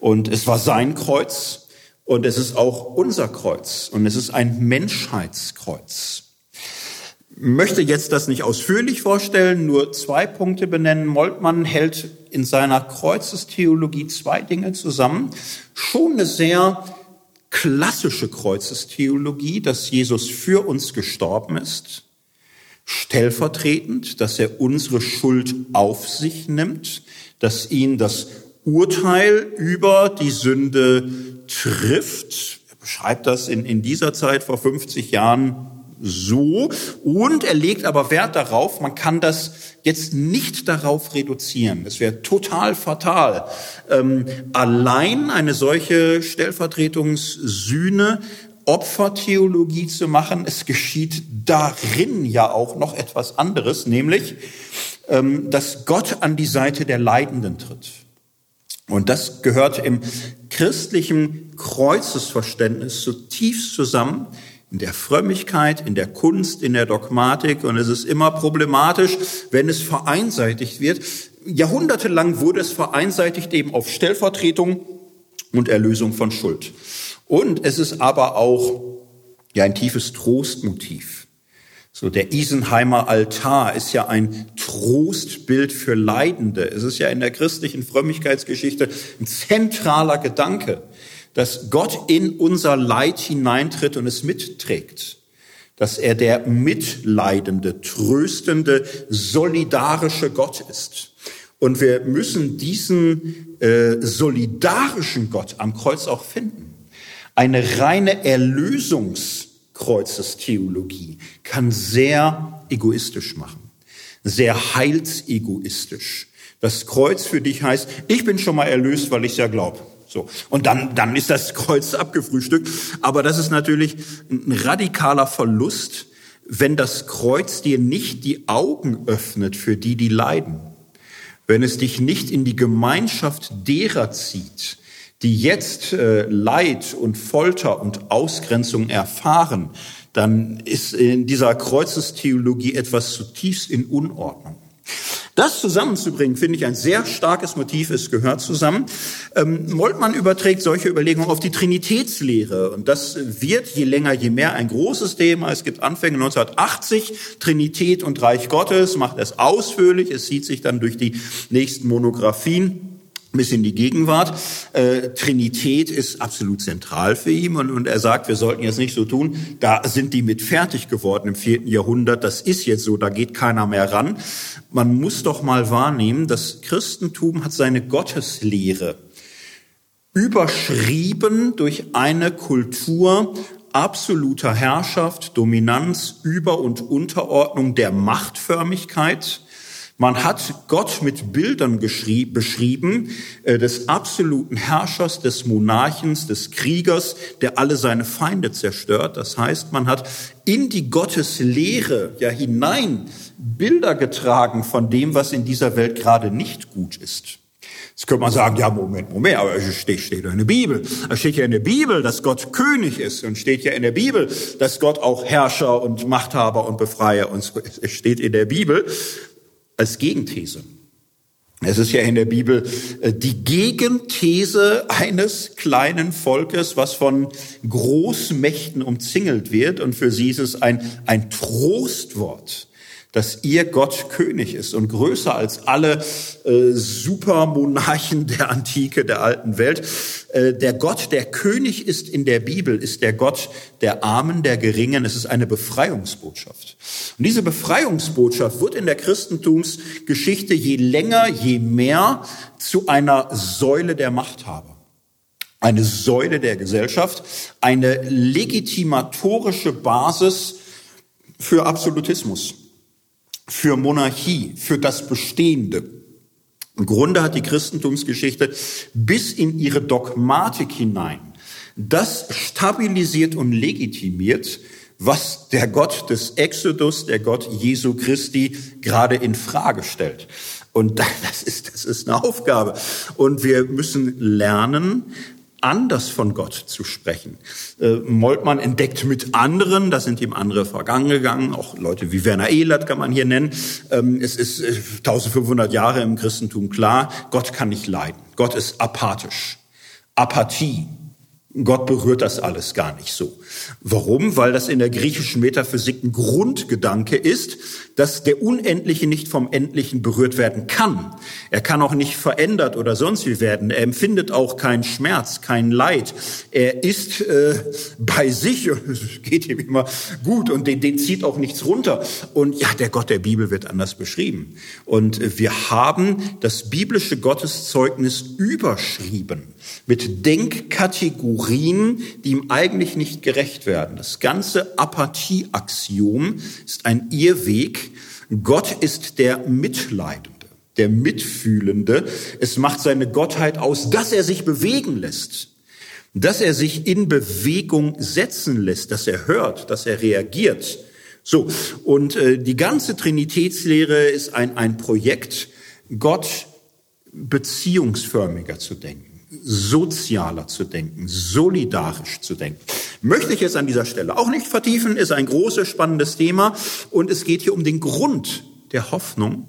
Und es war sein Kreuz und es ist auch unser Kreuz und es ist ein Menschheitskreuz möchte jetzt das nicht ausführlich vorstellen, nur zwei Punkte benennen. Moltmann hält in seiner Kreuzestheologie zwei Dinge zusammen. Schon eine sehr klassische Kreuzestheologie, dass Jesus für uns gestorben ist, stellvertretend, dass er unsere Schuld auf sich nimmt, dass ihn das Urteil über die Sünde trifft. Er beschreibt das in, in dieser Zeit vor 50 Jahren so und er legt aber Wert darauf, man kann das jetzt nicht darauf reduzieren. Es wäre total fatal, ähm, allein eine solche Stellvertretungssühne Opfertheologie zu machen. Es geschieht darin ja auch noch etwas anderes, nämlich, ähm, dass Gott an die Seite der Leidenden tritt. Und das gehört im christlichen Kreuzesverständnis zutiefst zusammen in der Frömmigkeit, in der Kunst, in der Dogmatik. Und es ist immer problematisch, wenn es vereinseitigt wird. Jahrhundertelang wurde es vereinseitigt eben auf Stellvertretung und Erlösung von Schuld. Und es ist aber auch ja ein tiefes Trostmotiv. So der Isenheimer Altar ist ja ein Trostbild für Leidende. Es ist ja in der christlichen Frömmigkeitsgeschichte ein zentraler Gedanke dass Gott in unser Leid hineintritt und es mitträgt. Dass er der mitleidende, tröstende, solidarische Gott ist. Und wir müssen diesen äh, solidarischen Gott am Kreuz auch finden. Eine reine Erlösungskreuzestheologie kann sehr egoistisch machen, sehr heilsegoistisch. Das Kreuz für dich heißt, ich bin schon mal erlöst, weil ich ja glaube. So. Und dann, dann ist das Kreuz abgefrühstückt. Aber das ist natürlich ein radikaler Verlust, wenn das Kreuz dir nicht die Augen öffnet für die, die leiden. Wenn es dich nicht in die Gemeinschaft derer zieht, die jetzt äh, Leid und Folter und Ausgrenzung erfahren, dann ist in dieser Kreuzestheologie etwas zutiefst in Unordnung. Das zusammenzubringen, finde ich ein sehr starkes Motiv. Es gehört zusammen. Ähm, Moltmann überträgt solche Überlegungen auf die Trinitätslehre. Und das wird je länger, je mehr ein großes Thema. Es gibt Anfänge 1980, Trinität und Reich Gottes, macht es ausführlich. Es zieht sich dann durch die nächsten Monographien bis in die Gegenwart. Äh, Trinität ist absolut zentral für ihn und, und er sagt, wir sollten jetzt nicht so tun, da sind die mit fertig geworden im vierten Jahrhundert, das ist jetzt so, da geht keiner mehr ran. Man muss doch mal wahrnehmen, das Christentum hat seine Gotteslehre überschrieben durch eine Kultur absoluter Herrschaft, Dominanz, Über- und Unterordnung der Machtförmigkeit, man hat Gott mit Bildern beschrieben, äh, des absoluten Herrschers, des Monarchens, des Kriegers, der alle seine Feinde zerstört. Das heißt, man hat in die Gotteslehre ja hinein Bilder getragen von dem, was in dieser Welt gerade nicht gut ist. Jetzt könnte man sagen, ja, Moment, Moment, aber es steht, steht in der Bibel. Es steht ja in der Bibel, dass Gott König ist und steht ja in der Bibel, dass Gott auch Herrscher und Machthaber und Befreier und so. Es steht in der Bibel als Gegenthese. Es ist ja in der Bibel äh, die Gegenthese eines kleinen Volkes, was von Großmächten umzingelt wird. Und für sie ist es ein, ein Trostwort dass ihr Gott König ist und größer als alle äh, Supermonarchen der Antike, der alten Welt. Äh, der Gott, der König ist in der Bibel, ist der Gott der Armen, der Geringen. Es ist eine Befreiungsbotschaft. Und diese Befreiungsbotschaft wird in der Christentumsgeschichte je länger, je mehr zu einer Säule der Machthaber. eine Säule der Gesellschaft, eine legitimatorische Basis für Absolutismus, für Monarchie, für das Bestehende. Im Grunde hat die Christentumsgeschichte bis in ihre Dogmatik hinein das stabilisiert und legitimiert, was der Gott des Exodus, der Gott Jesu Christi gerade in Frage stellt. Und das ist, das ist eine Aufgabe. Und wir müssen lernen, anders von Gott zu sprechen. Äh, Moltmann entdeckt mit anderen, da sind ihm andere vergangen auch Leute wie Werner Ehlert kann man hier nennen. Ähm, es ist äh, 1500 Jahre im Christentum klar, Gott kann nicht leiden. Gott ist apathisch. Apathie, Gott berührt das alles gar nicht so. Warum? Weil das in der griechischen Metaphysik ein Grundgedanke ist, dass der Unendliche nicht vom Endlichen berührt werden kann. Er kann auch nicht verändert oder sonst wie werden. Er empfindet auch keinen Schmerz, kein Leid. Er ist äh, bei sich und es geht ihm immer gut und den, den zieht auch nichts runter. Und ja, der Gott der Bibel wird anders beschrieben. Und wir haben das biblische Gotteszeugnis überschrieben mit Denkkategorien, die ihm eigentlich nicht gerecht werden. Das ganze Apathie-Axiom ist ein Irrweg. Gott ist der Mitleidende, der Mitfühlende. Es macht seine Gottheit aus, dass er sich bewegen lässt, dass er sich in Bewegung setzen lässt, dass er hört, dass er reagiert. So, und äh, die ganze Trinitätslehre ist ein, ein Projekt, Gott beziehungsförmiger zu denken sozialer zu denken, solidarisch zu denken. Möchte ich jetzt an dieser Stelle auch nicht vertiefen, ist ein großes, spannendes Thema und es geht hier um den Grund der Hoffnung.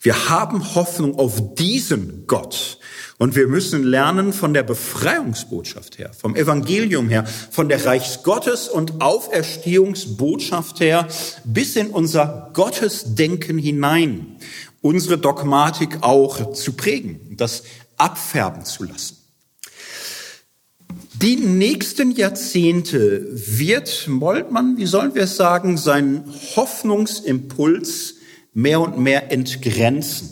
Wir haben Hoffnung auf diesen Gott. Und wir müssen lernen von der Befreiungsbotschaft her, vom Evangelium her, von der Reichsgottes und Auferstehungsbotschaft her bis in unser Gottesdenken hinein, unsere Dogmatik auch zu prägen, das abfärben zu lassen. Die nächsten Jahrzehnte wird Moltmann, wie sollen wir es sagen, seinen Hoffnungsimpuls mehr und mehr entgrenzen.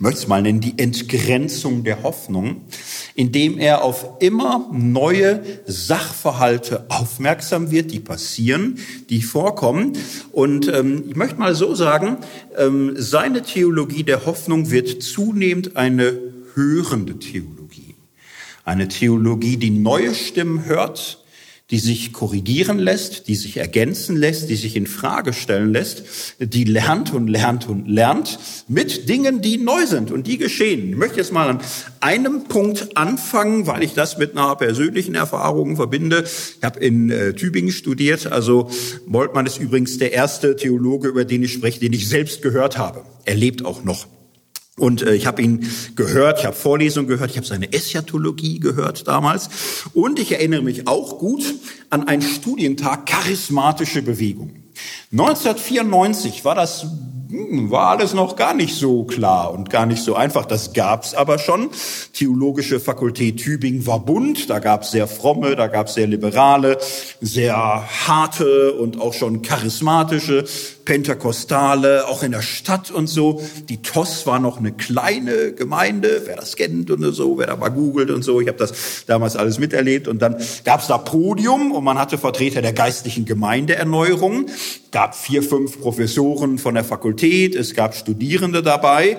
Ich möchte es mal nennen, die Entgrenzung der Hoffnung, indem er auf immer neue Sachverhalte aufmerksam wird, die passieren, die vorkommen. Und ähm, ich möchte mal so sagen, ähm, seine Theologie der Hoffnung wird zunehmend eine hörende Theologie. Eine Theologie, die neue Stimmen hört, die sich korrigieren lässt, die sich ergänzen lässt, die sich in Frage stellen lässt, die lernt und lernt und lernt mit Dingen, die neu sind und die geschehen. Ich möchte jetzt mal an einem Punkt anfangen, weil ich das mit einer persönlichen Erfahrung verbinde. Ich habe in äh, Tübingen studiert, also Moltmann ist übrigens der erste Theologe, über den ich spreche, den ich selbst gehört habe. Er lebt auch noch. Und äh, ich habe ihn gehört, ich habe Vorlesungen gehört, ich habe seine Eschatologie gehört damals. Und ich erinnere mich auch gut an einen Studientag charismatische Bewegung. 1994 war das hm, war alles noch gar nicht so klar und gar nicht so einfach. Das gab's aber schon. Theologische Fakultät Tübingen war bunt. Da gab's sehr fromme, da gab's sehr liberale, sehr harte und auch schon charismatische, pentakostale, auch in der Stadt und so. Die TOS war noch eine kleine Gemeinde, wer das kennt und so, wer da mal googelt und so. Ich habe das damals alles miterlebt. Und dann gab's da Podium und man hatte Vertreter der geistlichen Gemeindeerneuerung, gab vier, fünf Professoren von der Fakultät es gab Studierende dabei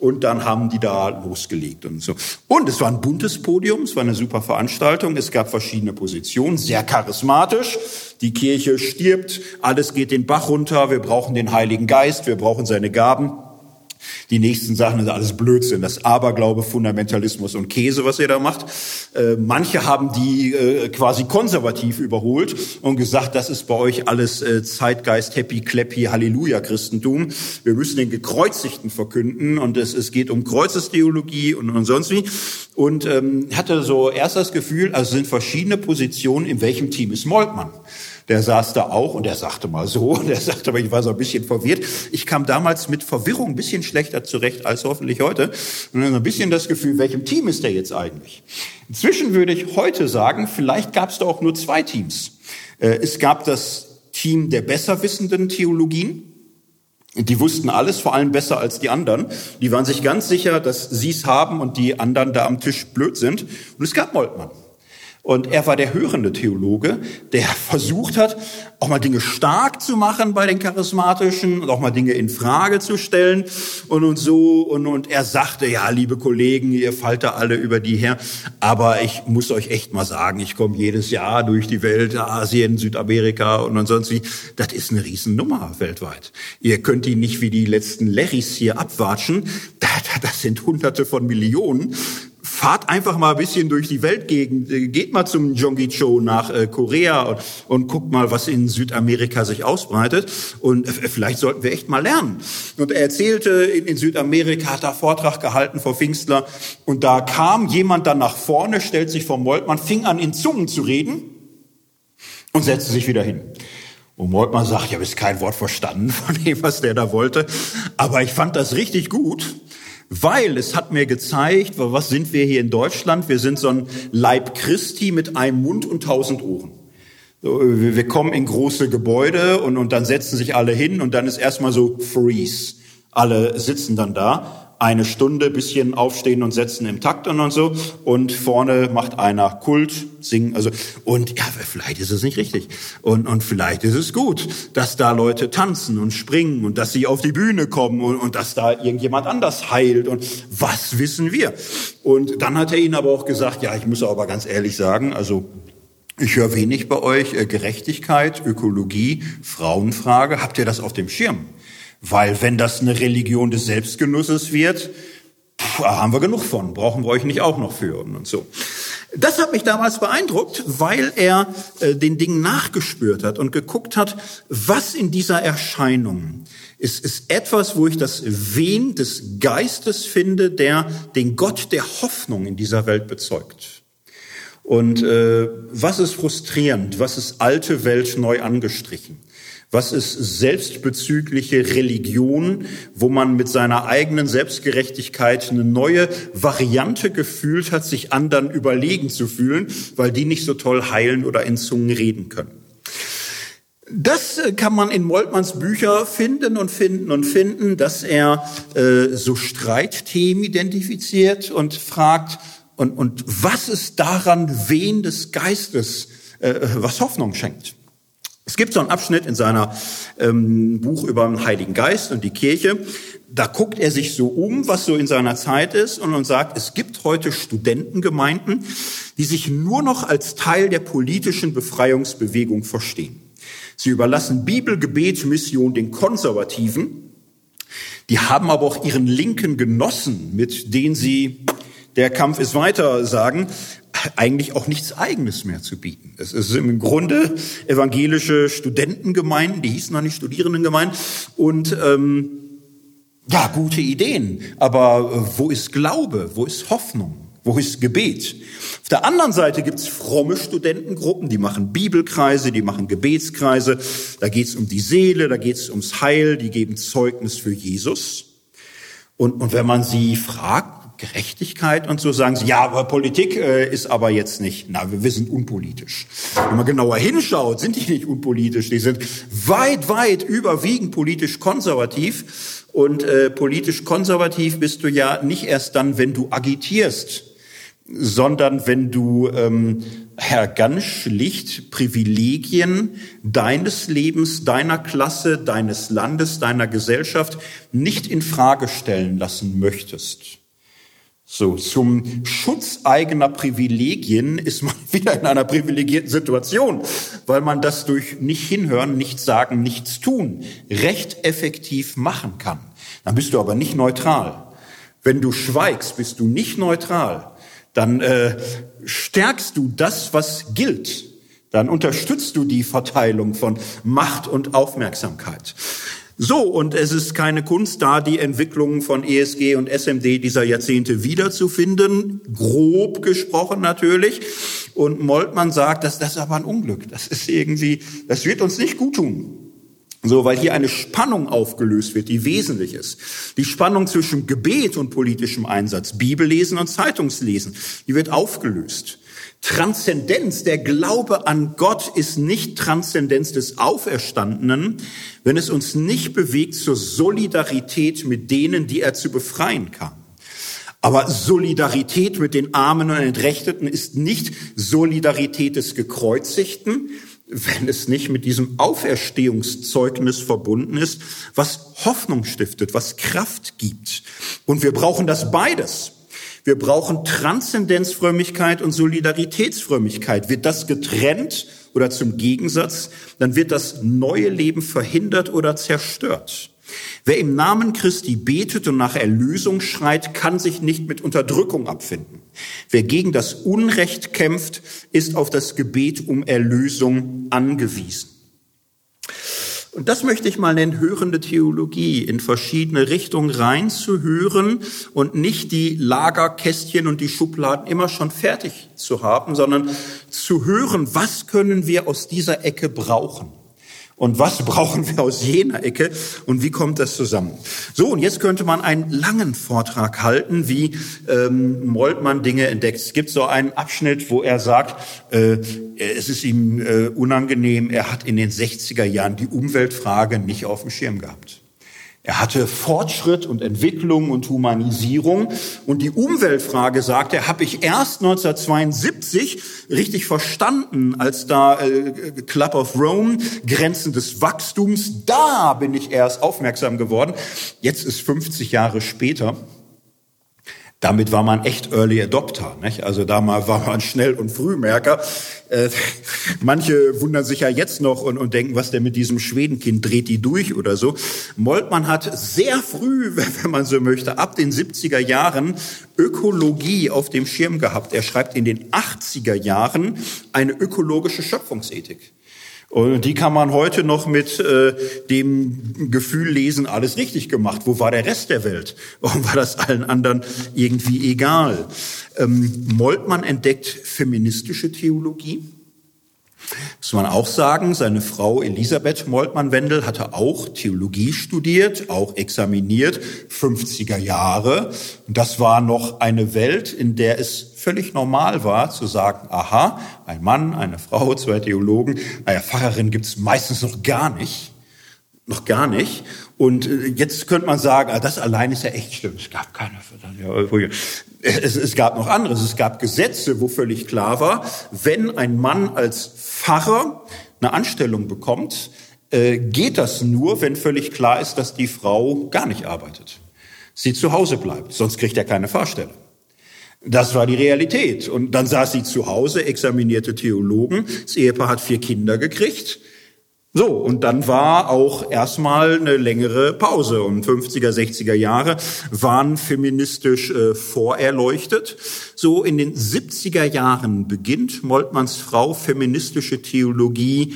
und dann haben die da losgelegt und so. Und es war ein buntes Podium, es war eine super Veranstaltung, es gab verschiedene Positionen, sehr charismatisch. Die Kirche stirbt, alles geht den Bach runter, wir brauchen den Heiligen Geist, wir brauchen seine Gaben. Die nächsten Sachen sind alles Blödsinn, das Aberglaube, Fundamentalismus und Käse, was ihr da macht. Äh, manche haben die äh, quasi konservativ überholt und gesagt, das ist bei euch alles äh, Zeitgeist, Happy, Clappy, Halleluja Christentum. Wir müssen den Gekreuzigten verkünden und es, es geht um Kreuzestheologie und, und sonst wie. Und ähm, hatte so erst das Gefühl, also sind verschiedene Positionen, in welchem Team ist Moltmann der saß da auch und er sagte mal so, und er sagte, aber ich war so ein bisschen verwirrt. Ich kam damals mit Verwirrung ein bisschen schlechter zurecht als hoffentlich heute. Und dann ein bisschen das Gefühl, welchem Team ist der jetzt eigentlich? Inzwischen würde ich heute sagen, vielleicht gab es da auch nur zwei Teams. Äh, es gab das Team der besser wissenden Theologien, Die wussten alles, vor allem besser als die anderen. Die waren sich ganz sicher, dass sie es haben und die anderen da am Tisch blöd sind. Und es gab Moltmann. Und er war der hörende Theologe, der versucht hat, auch mal Dinge stark zu machen bei den Charismatischen und auch mal Dinge in Frage zu stellen und, und so. Und, und er sagte, ja, liebe Kollegen, ihr fallt da alle über die her. Aber ich muss euch echt mal sagen, ich komme jedes Jahr durch die Welt, Asien, Südamerika und, und sonst wie. Das ist eine Riesennummer weltweit. Ihr könnt die nicht wie die letzten Larrys hier abwatschen. Das sind hunderte von Millionen fahrt einfach mal ein bisschen durch die Weltgegend, geht mal zum Jongi Cho nach äh, Korea und, und guckt mal, was in Südamerika sich ausbreitet. Und äh, vielleicht sollten wir echt mal lernen. Und er erzählte, in, in Südamerika hat er Vortrag gehalten vor Pfingstler und da kam jemand dann nach vorne, stellt sich vor Moltmann, fing an in Zungen zu reden und setzte sich wieder hin. Und Moltmann sagt, ich habe jetzt kein Wort verstanden von dem, was der da wollte, aber ich fand das richtig gut weil es hat mir gezeigt, was sind wir hier in Deutschland? Wir sind so ein Leib Christi mit einem Mund und tausend Ohren. Wir kommen in große Gebäude und, und dann setzen sich alle hin und dann ist erstmal so Freeze. Alle sitzen dann da eine Stunde bisschen aufstehen und setzen im Takt und so und vorne macht einer Kult singen also und ja vielleicht ist es nicht richtig und und vielleicht ist es gut dass da Leute tanzen und springen und dass sie auf die Bühne kommen und, und dass da irgendjemand anders heilt und was wissen wir und dann hat er ihnen aber auch gesagt ja ich muss aber ganz ehrlich sagen also ich höre wenig bei euch äh, Gerechtigkeit, Ökologie, Frauenfrage. Habt ihr das auf dem Schirm? Weil wenn das eine Religion des Selbstgenusses wird, pff, haben wir genug von, brauchen wir euch nicht auch noch führen und so. Das hat mich damals beeindruckt, weil er äh, den Dingen nachgespürt hat und geguckt hat, was in dieser Erscheinung ist, ist etwas, wo ich das Wehen des Geistes finde, der den Gott der Hoffnung in dieser Welt bezeugt. Und äh, was ist frustrierend? Was ist alte Welt neu angestrichen? Was ist selbstbezügliche Religion, wo man mit seiner eigenen Selbstgerechtigkeit eine neue Variante gefühlt hat, sich anderen überlegen zu fühlen, weil die nicht so toll heilen oder in Zungen reden können? Das äh, kann man in Moltmanns Bücher finden und finden und finden, dass er äh, so Streitthemen identifiziert und fragt, und, und was ist daran Wehen des Geistes, äh, was Hoffnung schenkt? Es gibt so einen Abschnitt in seiner ähm, Buch über den Heiligen Geist und die Kirche. Da guckt er sich so um, was so in seiner Zeit ist und, und sagt, es gibt heute Studentengemeinden, die sich nur noch als Teil der politischen Befreiungsbewegung verstehen. Sie überlassen Bibel, Gebet, Mission den Konservativen. Die haben aber auch ihren linken Genossen, mit denen sie der Kampf ist weiter sagen, eigentlich auch nichts Eigenes mehr zu bieten. Es ist im Grunde evangelische Studentengemeinden, die hießen noch nicht Studierendengemeinden und ähm, ja, gute Ideen. Aber äh, wo ist Glaube? Wo ist Hoffnung? Wo ist Gebet? Auf der anderen Seite gibt's fromme Studentengruppen, die machen Bibelkreise, die machen Gebetskreise. Da geht's um die Seele, da geht's ums Heil, die geben Zeugnis für Jesus. Und, und wenn man sie fragt, Gerechtigkeit und so sagen sie, ja, aber Politik äh, ist aber jetzt nicht, na, wir, wir sind unpolitisch. Wenn man genauer hinschaut, sind die nicht unpolitisch, die sind weit, weit überwiegend politisch konservativ. Und äh, politisch konservativ bist du ja nicht erst dann, wenn du agitierst, sondern wenn du ähm, Herr ganz schlicht Privilegien deines Lebens, deiner Klasse, deines Landes, deiner Gesellschaft nicht in Frage stellen lassen möchtest. So, zum Schutz eigener Privilegien ist man wieder in einer privilegierten Situation, weil man das durch nicht hinhören, nichts sagen, nichts tun recht effektiv machen kann. Dann bist du aber nicht neutral. Wenn du schweigst, bist du nicht neutral. Dann äh, stärkst du das, was gilt. Dann unterstützt du die Verteilung von Macht und Aufmerksamkeit. So, und es ist keine Kunst, da die Entwicklungen von ESG und SMD dieser Jahrzehnte wiederzufinden. Grob gesprochen natürlich. Und Moltmann sagt, dass das ist aber ein Unglück. Das ist irgendwie, das wird uns nicht gut tun. So, weil hier eine Spannung aufgelöst wird, die wesentlich ist. Die Spannung zwischen Gebet und politischem Einsatz, Bibellesen und Zeitungslesen, die wird aufgelöst. Transzendenz, der Glaube an Gott ist nicht Transzendenz des Auferstandenen, wenn es uns nicht bewegt zur Solidarität mit denen, die er zu befreien kann. Aber Solidarität mit den Armen und Entrechteten ist nicht Solidarität des Gekreuzigten, wenn es nicht mit diesem Auferstehungszeugnis verbunden ist, was Hoffnung stiftet, was Kraft gibt. Und wir brauchen das beides. Wir brauchen Transzendenzfrömmigkeit und Solidaritätsfrömmigkeit. Wird das getrennt oder zum Gegensatz, dann wird das neue Leben verhindert oder zerstört. Wer im Namen Christi betet und nach Erlösung schreit, kann sich nicht mit Unterdrückung abfinden. Wer gegen das Unrecht kämpft, ist auf das Gebet um Erlösung angewiesen. Und das möchte ich mal nennen, hörende Theologie, in verschiedene Richtungen reinzuhören und nicht die Lagerkästchen und die Schubladen immer schon fertig zu haben, sondern zu hören, was können wir aus dieser Ecke brauchen. Und was brauchen wir aus jener Ecke und wie kommt das zusammen? So, und jetzt könnte man einen langen Vortrag halten, wie ähm, Moltmann Dinge entdeckt. Es gibt so einen Abschnitt, wo er sagt, äh, es ist ihm äh, unangenehm, er hat in den 60er Jahren die Umweltfrage nicht auf dem Schirm gehabt. Er hatte Fortschritt und Entwicklung und Humanisierung. Und die Umweltfrage, sagt er, habe ich erst 1972 richtig verstanden, als da äh, Club of Rome, Grenzen des Wachstums, da bin ich erst aufmerksam geworden. Jetzt ist 50 Jahre später. Damit war man echt Early Adopter. Nicht? Also da war man schnell und Frühmerker. Äh, manche wundern sich ja jetzt noch und, und denken, was der mit diesem Schwedenkind dreht die durch oder so. Moltmann hat sehr früh, wenn man so möchte, ab den 70er Jahren Ökologie auf dem Schirm gehabt. Er schreibt in den 80er Jahren eine ökologische Schöpfungsethik. Und die kann man heute noch mit äh, dem Gefühl lesen, alles richtig gemacht. Wo war der Rest der Welt? Warum war das allen anderen irgendwie egal? Ähm, Moltmann entdeckt feministische Theologie. Muss man auch sagen, seine Frau Elisabeth Moltmann-Wendel hatte auch Theologie studiert, auch examiniert, 50er Jahre. Und das war noch eine Welt, in der es völlig normal war zu sagen, aha, ein Mann, eine Frau, zwei Theologen, naja, Pfarrerin gibt's meistens noch gar nicht. Noch gar nicht. Und äh, jetzt könnte man sagen, ah, das allein ist ja echt schlimm. Es gab keine. Es, es gab noch anderes. Es gab Gesetze, wo völlig klar war, wenn ein Mann als Pfarrer eine Anstellung bekommt, äh, geht das nur, wenn völlig klar ist, dass die Frau gar nicht arbeitet. Sie zu Hause bleibt, sonst kriegt er keine Fahrstelle. Das war die Realität. Und dann saß sie zu Hause, examinierte Theologen. Das Ehepaar hat vier Kinder gekriegt. So, und dann war auch erstmal eine längere Pause. Und 50er, 60er Jahre waren feministisch äh, vorerleuchtet. So in den 70er Jahren beginnt Moltmanns Frau feministische Theologie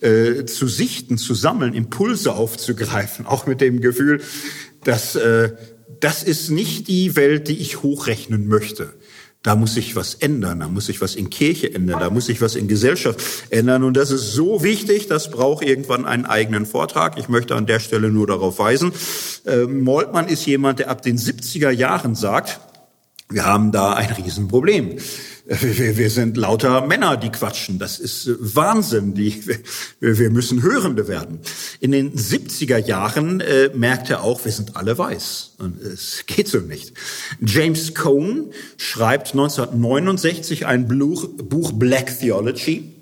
äh, zu sichten, zu sammeln, Impulse aufzugreifen, auch mit dem Gefühl, dass äh, das ist nicht die Welt, die ich hochrechnen möchte. Da muss sich was ändern, da muss sich was in Kirche ändern, da muss sich was in Gesellschaft ändern. Und das ist so wichtig, das braucht irgendwann einen eigenen Vortrag. Ich möchte an der Stelle nur darauf weisen. Äh, Moltmann ist jemand, der ab den 70er Jahren sagt, wir haben da ein Riesenproblem. Wir, sind lauter Männer, die quatschen. Das ist Wahnsinn. Die, wir, müssen Hörende werden. In den 70er Jahren äh, merkt er auch, wir sind alle weiß. Und es geht so nicht. James Cone schreibt 1969 ein Buch, Buch Black Theology.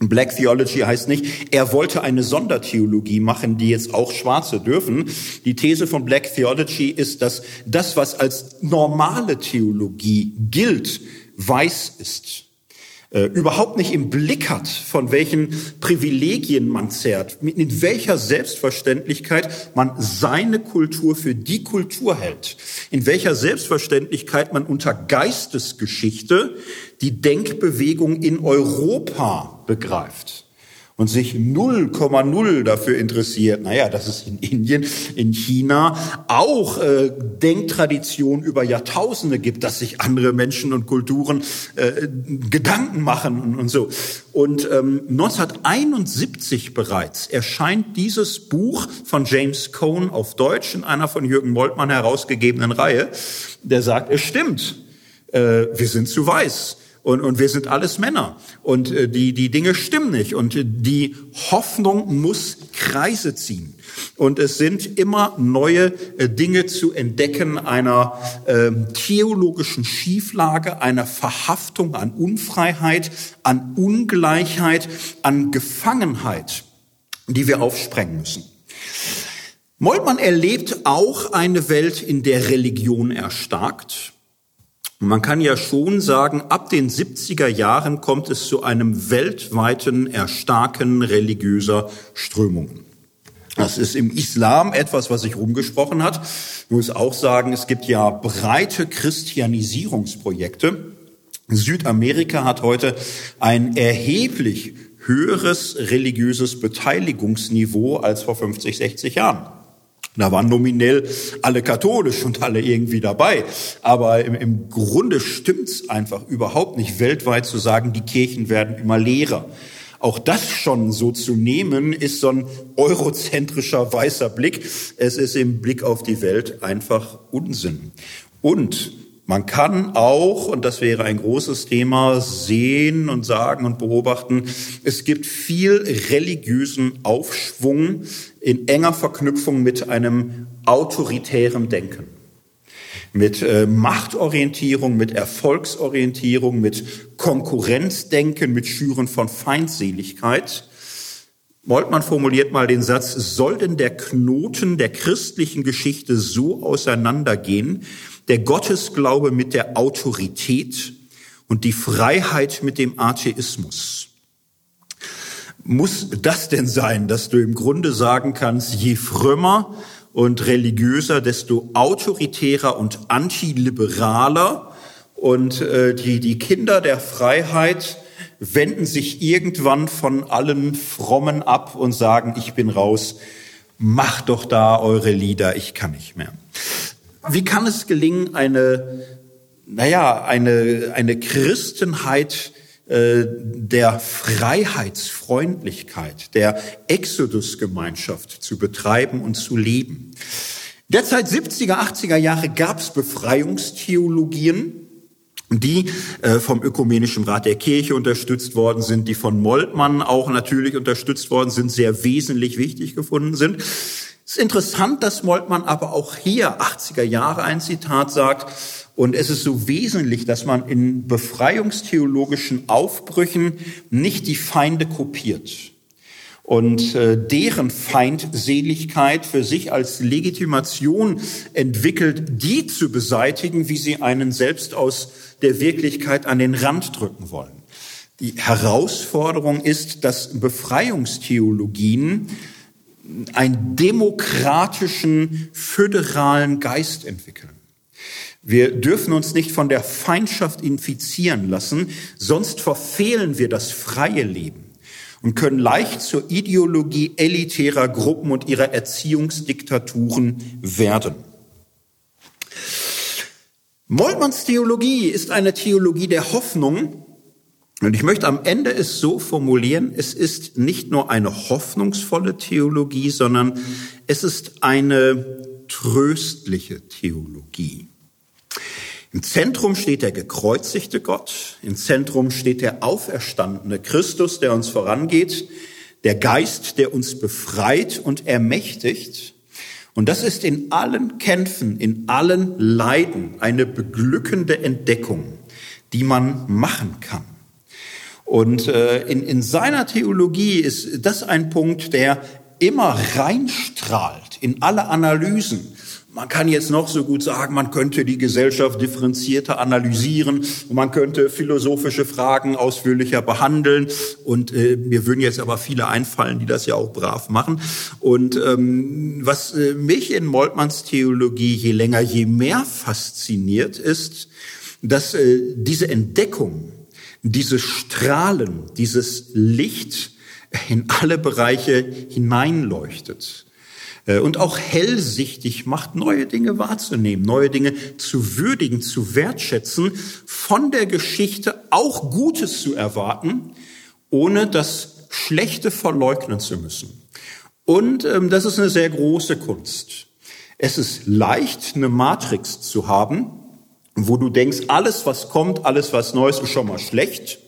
Black Theology heißt nicht, er wollte eine Sondertheologie machen, die jetzt auch Schwarze dürfen. Die These von Black Theology ist, dass das, was als normale Theologie gilt, weiß ist, äh, überhaupt nicht im Blick hat, von welchen Privilegien man zehrt, in welcher Selbstverständlichkeit man seine Kultur für die Kultur hält, in welcher Selbstverständlichkeit man unter Geistesgeschichte die Denkbewegung in Europa begreift und sich 0,0 dafür interessiert, naja, dass es in Indien, in China auch äh, Denktraditionen über Jahrtausende gibt, dass sich andere Menschen und Kulturen äh, Gedanken machen und, und so. Und ähm, 1971 bereits erscheint dieses Buch von James Cohn auf Deutsch in einer von Jürgen Moltmann herausgegebenen Reihe, der sagt, es stimmt, äh, wir sind zu weiß und, und wir sind alles Männer und äh, die, die Dinge stimmen nicht und die Hoffnung muss Kreise ziehen. Und es sind immer neue äh, Dinge zu entdecken einer äh, theologischen Schieflage, einer Verhaftung an Unfreiheit, an Ungleichheit, an Gefangenheit, die wir aufsprengen müssen. Moltmann erlebt auch eine Welt, in der Religion erstarkt. Und man kann ja schon sagen, ab den 70er Jahren kommt es zu einem weltweiten Erstarken religiöser Strömungen. Das ist im Islam etwas, was sich rumgesprochen hat. Ich muss auch sagen, es gibt ja breite Christianisierungsprojekte. Südamerika hat heute ein erheblich höheres religiöses Beteiligungsniveau als vor 50, 60 Jahren. Da waren nominell alle katholisch und alle irgendwie dabei. Aber im, im Grunde stimmt's einfach überhaupt nicht, weltweit zu sagen, die Kirchen werden immer leerer. Auch das schon so zu nehmen, ist so ein eurozentrischer weißer Blick. Es ist im Blick auf die Welt einfach Unsinn. Und man kann auch, und das wäre ein großes Thema, sehen und sagen und beobachten, es gibt viel religiösen Aufschwung in enger Verknüpfung mit einem autoritären Denken. Mit äh, Machtorientierung, mit Erfolgsorientierung, mit Konkurrenzdenken, mit Schüren von Feindseligkeit. Moltmann formuliert mal den Satz, soll denn der Knoten der christlichen Geschichte so auseinandergehen, der Gottesglaube mit der Autorität und die Freiheit mit dem Atheismus. Muss das denn sein, dass du im Grunde sagen kannst, je frömmer und religiöser, desto autoritärer und antiliberaler und äh, die, die Kinder der Freiheit wenden sich irgendwann von allen Frommen ab und sagen, ich bin raus, macht doch da eure Lieder, ich kann nicht mehr. Wie kann es gelingen, eine, naja, eine, eine Christenheit äh, der Freiheitsfreundlichkeit, der Exodusgemeinschaft zu betreiben und zu leben? Derzeit 70er, 80er Jahre gab es Befreiungstheologien, die äh, vom Ökumenischen Rat der Kirche unterstützt worden sind, die von Moltmann auch natürlich unterstützt worden sind, sehr wesentlich wichtig gefunden sind. Es ist interessant, dass Moltmann aber auch hier 80er Jahre ein Zitat sagt, und es ist so wesentlich, dass man in befreiungstheologischen Aufbrüchen nicht die Feinde kopiert und äh, deren Feindseligkeit für sich als Legitimation entwickelt, die zu beseitigen, wie sie einen selbst aus der Wirklichkeit an den Rand drücken wollen. Die Herausforderung ist, dass Befreiungstheologien einen demokratischen, föderalen Geist entwickeln. Wir dürfen uns nicht von der Feindschaft infizieren lassen, sonst verfehlen wir das freie Leben und können leicht zur Ideologie elitärer Gruppen und ihrer Erziehungsdiktaturen werden. Moltmanns Theologie ist eine Theologie der Hoffnung, und ich möchte am Ende es so formulieren, es ist nicht nur eine hoffnungsvolle Theologie, sondern es ist eine tröstliche Theologie. Im Zentrum steht der gekreuzigte Gott, im Zentrum steht der auferstandene Christus, der uns vorangeht, der Geist, der uns befreit und ermächtigt. Und das ist in allen Kämpfen, in allen Leiden eine beglückende Entdeckung, die man machen kann. Und äh, in, in seiner Theologie ist das ein Punkt, der immer reinstrahlt in alle Analysen. Man kann jetzt noch so gut sagen, man könnte die Gesellschaft differenzierter analysieren man könnte philosophische Fragen ausführlicher behandeln. Und äh, mir würden jetzt aber viele einfallen, die das ja auch brav machen. Und ähm, was äh, mich in Moltmanns Theologie je länger, je mehr fasziniert, ist, dass äh, diese Entdeckung dieses Strahlen, dieses Licht in alle Bereiche hineinleuchtet äh, und auch hellsichtig macht, neue Dinge wahrzunehmen, neue Dinge zu würdigen, zu wertschätzen, von der Geschichte auch Gutes zu erwarten, ohne das Schlechte verleugnen zu müssen. Und ähm, das ist eine sehr große Kunst. Es ist leicht, eine Matrix zu haben wo du denkst, alles was kommt, alles was Neues ist schon mal schlecht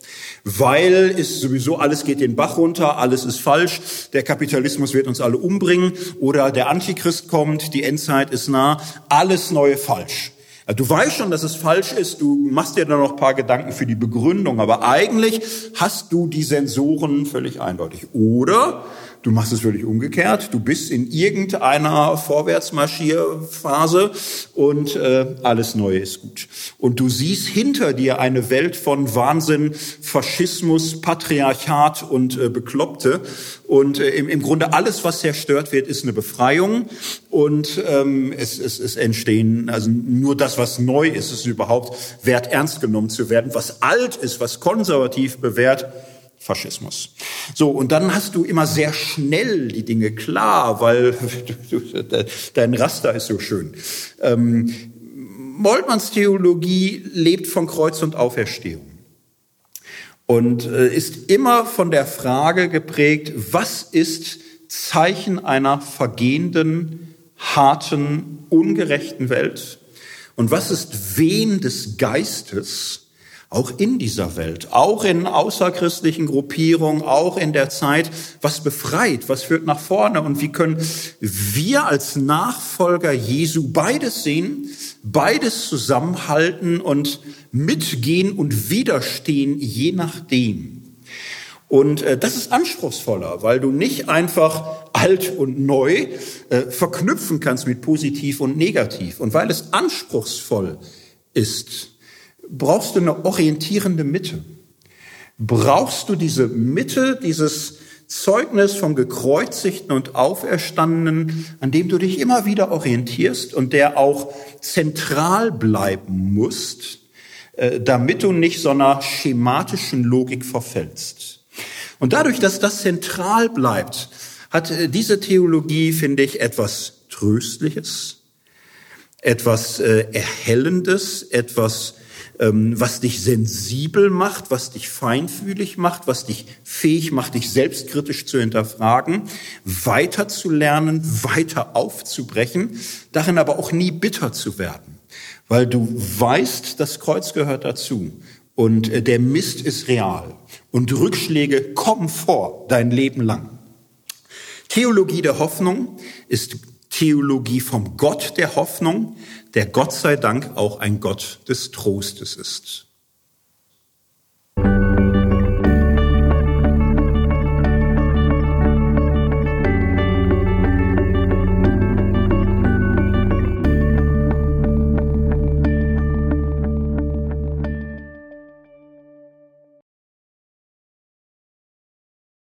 weil es sowieso alles geht den Bach runter, alles ist falsch, der Kapitalismus wird uns alle umbringen oder der Antichrist kommt, die Endzeit ist nah, alles neue falsch. Du weißt schon, dass es falsch ist, du machst dir dann noch paar Gedanken für die Begründung, aber eigentlich hast du die Sensoren völlig eindeutig. Oder Du machst es völlig umgekehrt. Du bist in irgendeiner Vorwärtsmarschierphase und äh, alles Neue ist gut. Und du siehst hinter dir eine Welt von Wahnsinn, Faschismus, Patriarchat und äh, Bekloppte. Und äh, im, im Grunde alles, was zerstört wird, ist eine Befreiung. Und ähm, es, es, es entstehen, also nur das, was neu ist, ist überhaupt wert, ernst genommen zu werden. Was alt ist, was konservativ bewährt, Faschismus. So, und dann hast du immer sehr schnell die Dinge klar, weil dein Raster ist so schön. Ähm, Moltmanns Theologie lebt von Kreuz und Auferstehung und äh, ist immer von der Frage geprägt, was ist Zeichen einer vergehenden, harten, ungerechten Welt und was ist Wehen des Geistes, auch in dieser Welt, auch in außerchristlichen Gruppierungen, auch in der Zeit, was befreit, was führt nach vorne und wie können wir als Nachfolger Jesu beides sehen, beides zusammenhalten und mitgehen und widerstehen, je nachdem. Und äh, das ist anspruchsvoller, weil du nicht einfach alt und neu äh, verknüpfen kannst mit positiv und negativ. Und weil es anspruchsvoll ist, brauchst du eine orientierende Mitte. Brauchst du diese Mitte, dieses Zeugnis vom Gekreuzigten und Auferstandenen, an dem du dich immer wieder orientierst und der auch zentral bleiben musst, äh, damit du nicht so einer schematischen Logik verfällst. Und dadurch, dass das zentral bleibt, hat äh, diese Theologie, finde ich, etwas Tröstliches, etwas äh, Erhellendes, etwas was dich sensibel macht, was dich feinfühlig macht, was dich fähig macht, dich selbstkritisch zu hinterfragen, weiter zu lernen, weiter aufzubrechen, darin aber auch nie bitter zu werden, weil du weißt, das Kreuz gehört dazu und äh, der Mist ist real und Rückschläge kommen vor dein Leben lang. Theologie der Hoffnung ist Theologie vom Gott der Hoffnung, der Gott sei Dank auch ein Gott des Trostes ist.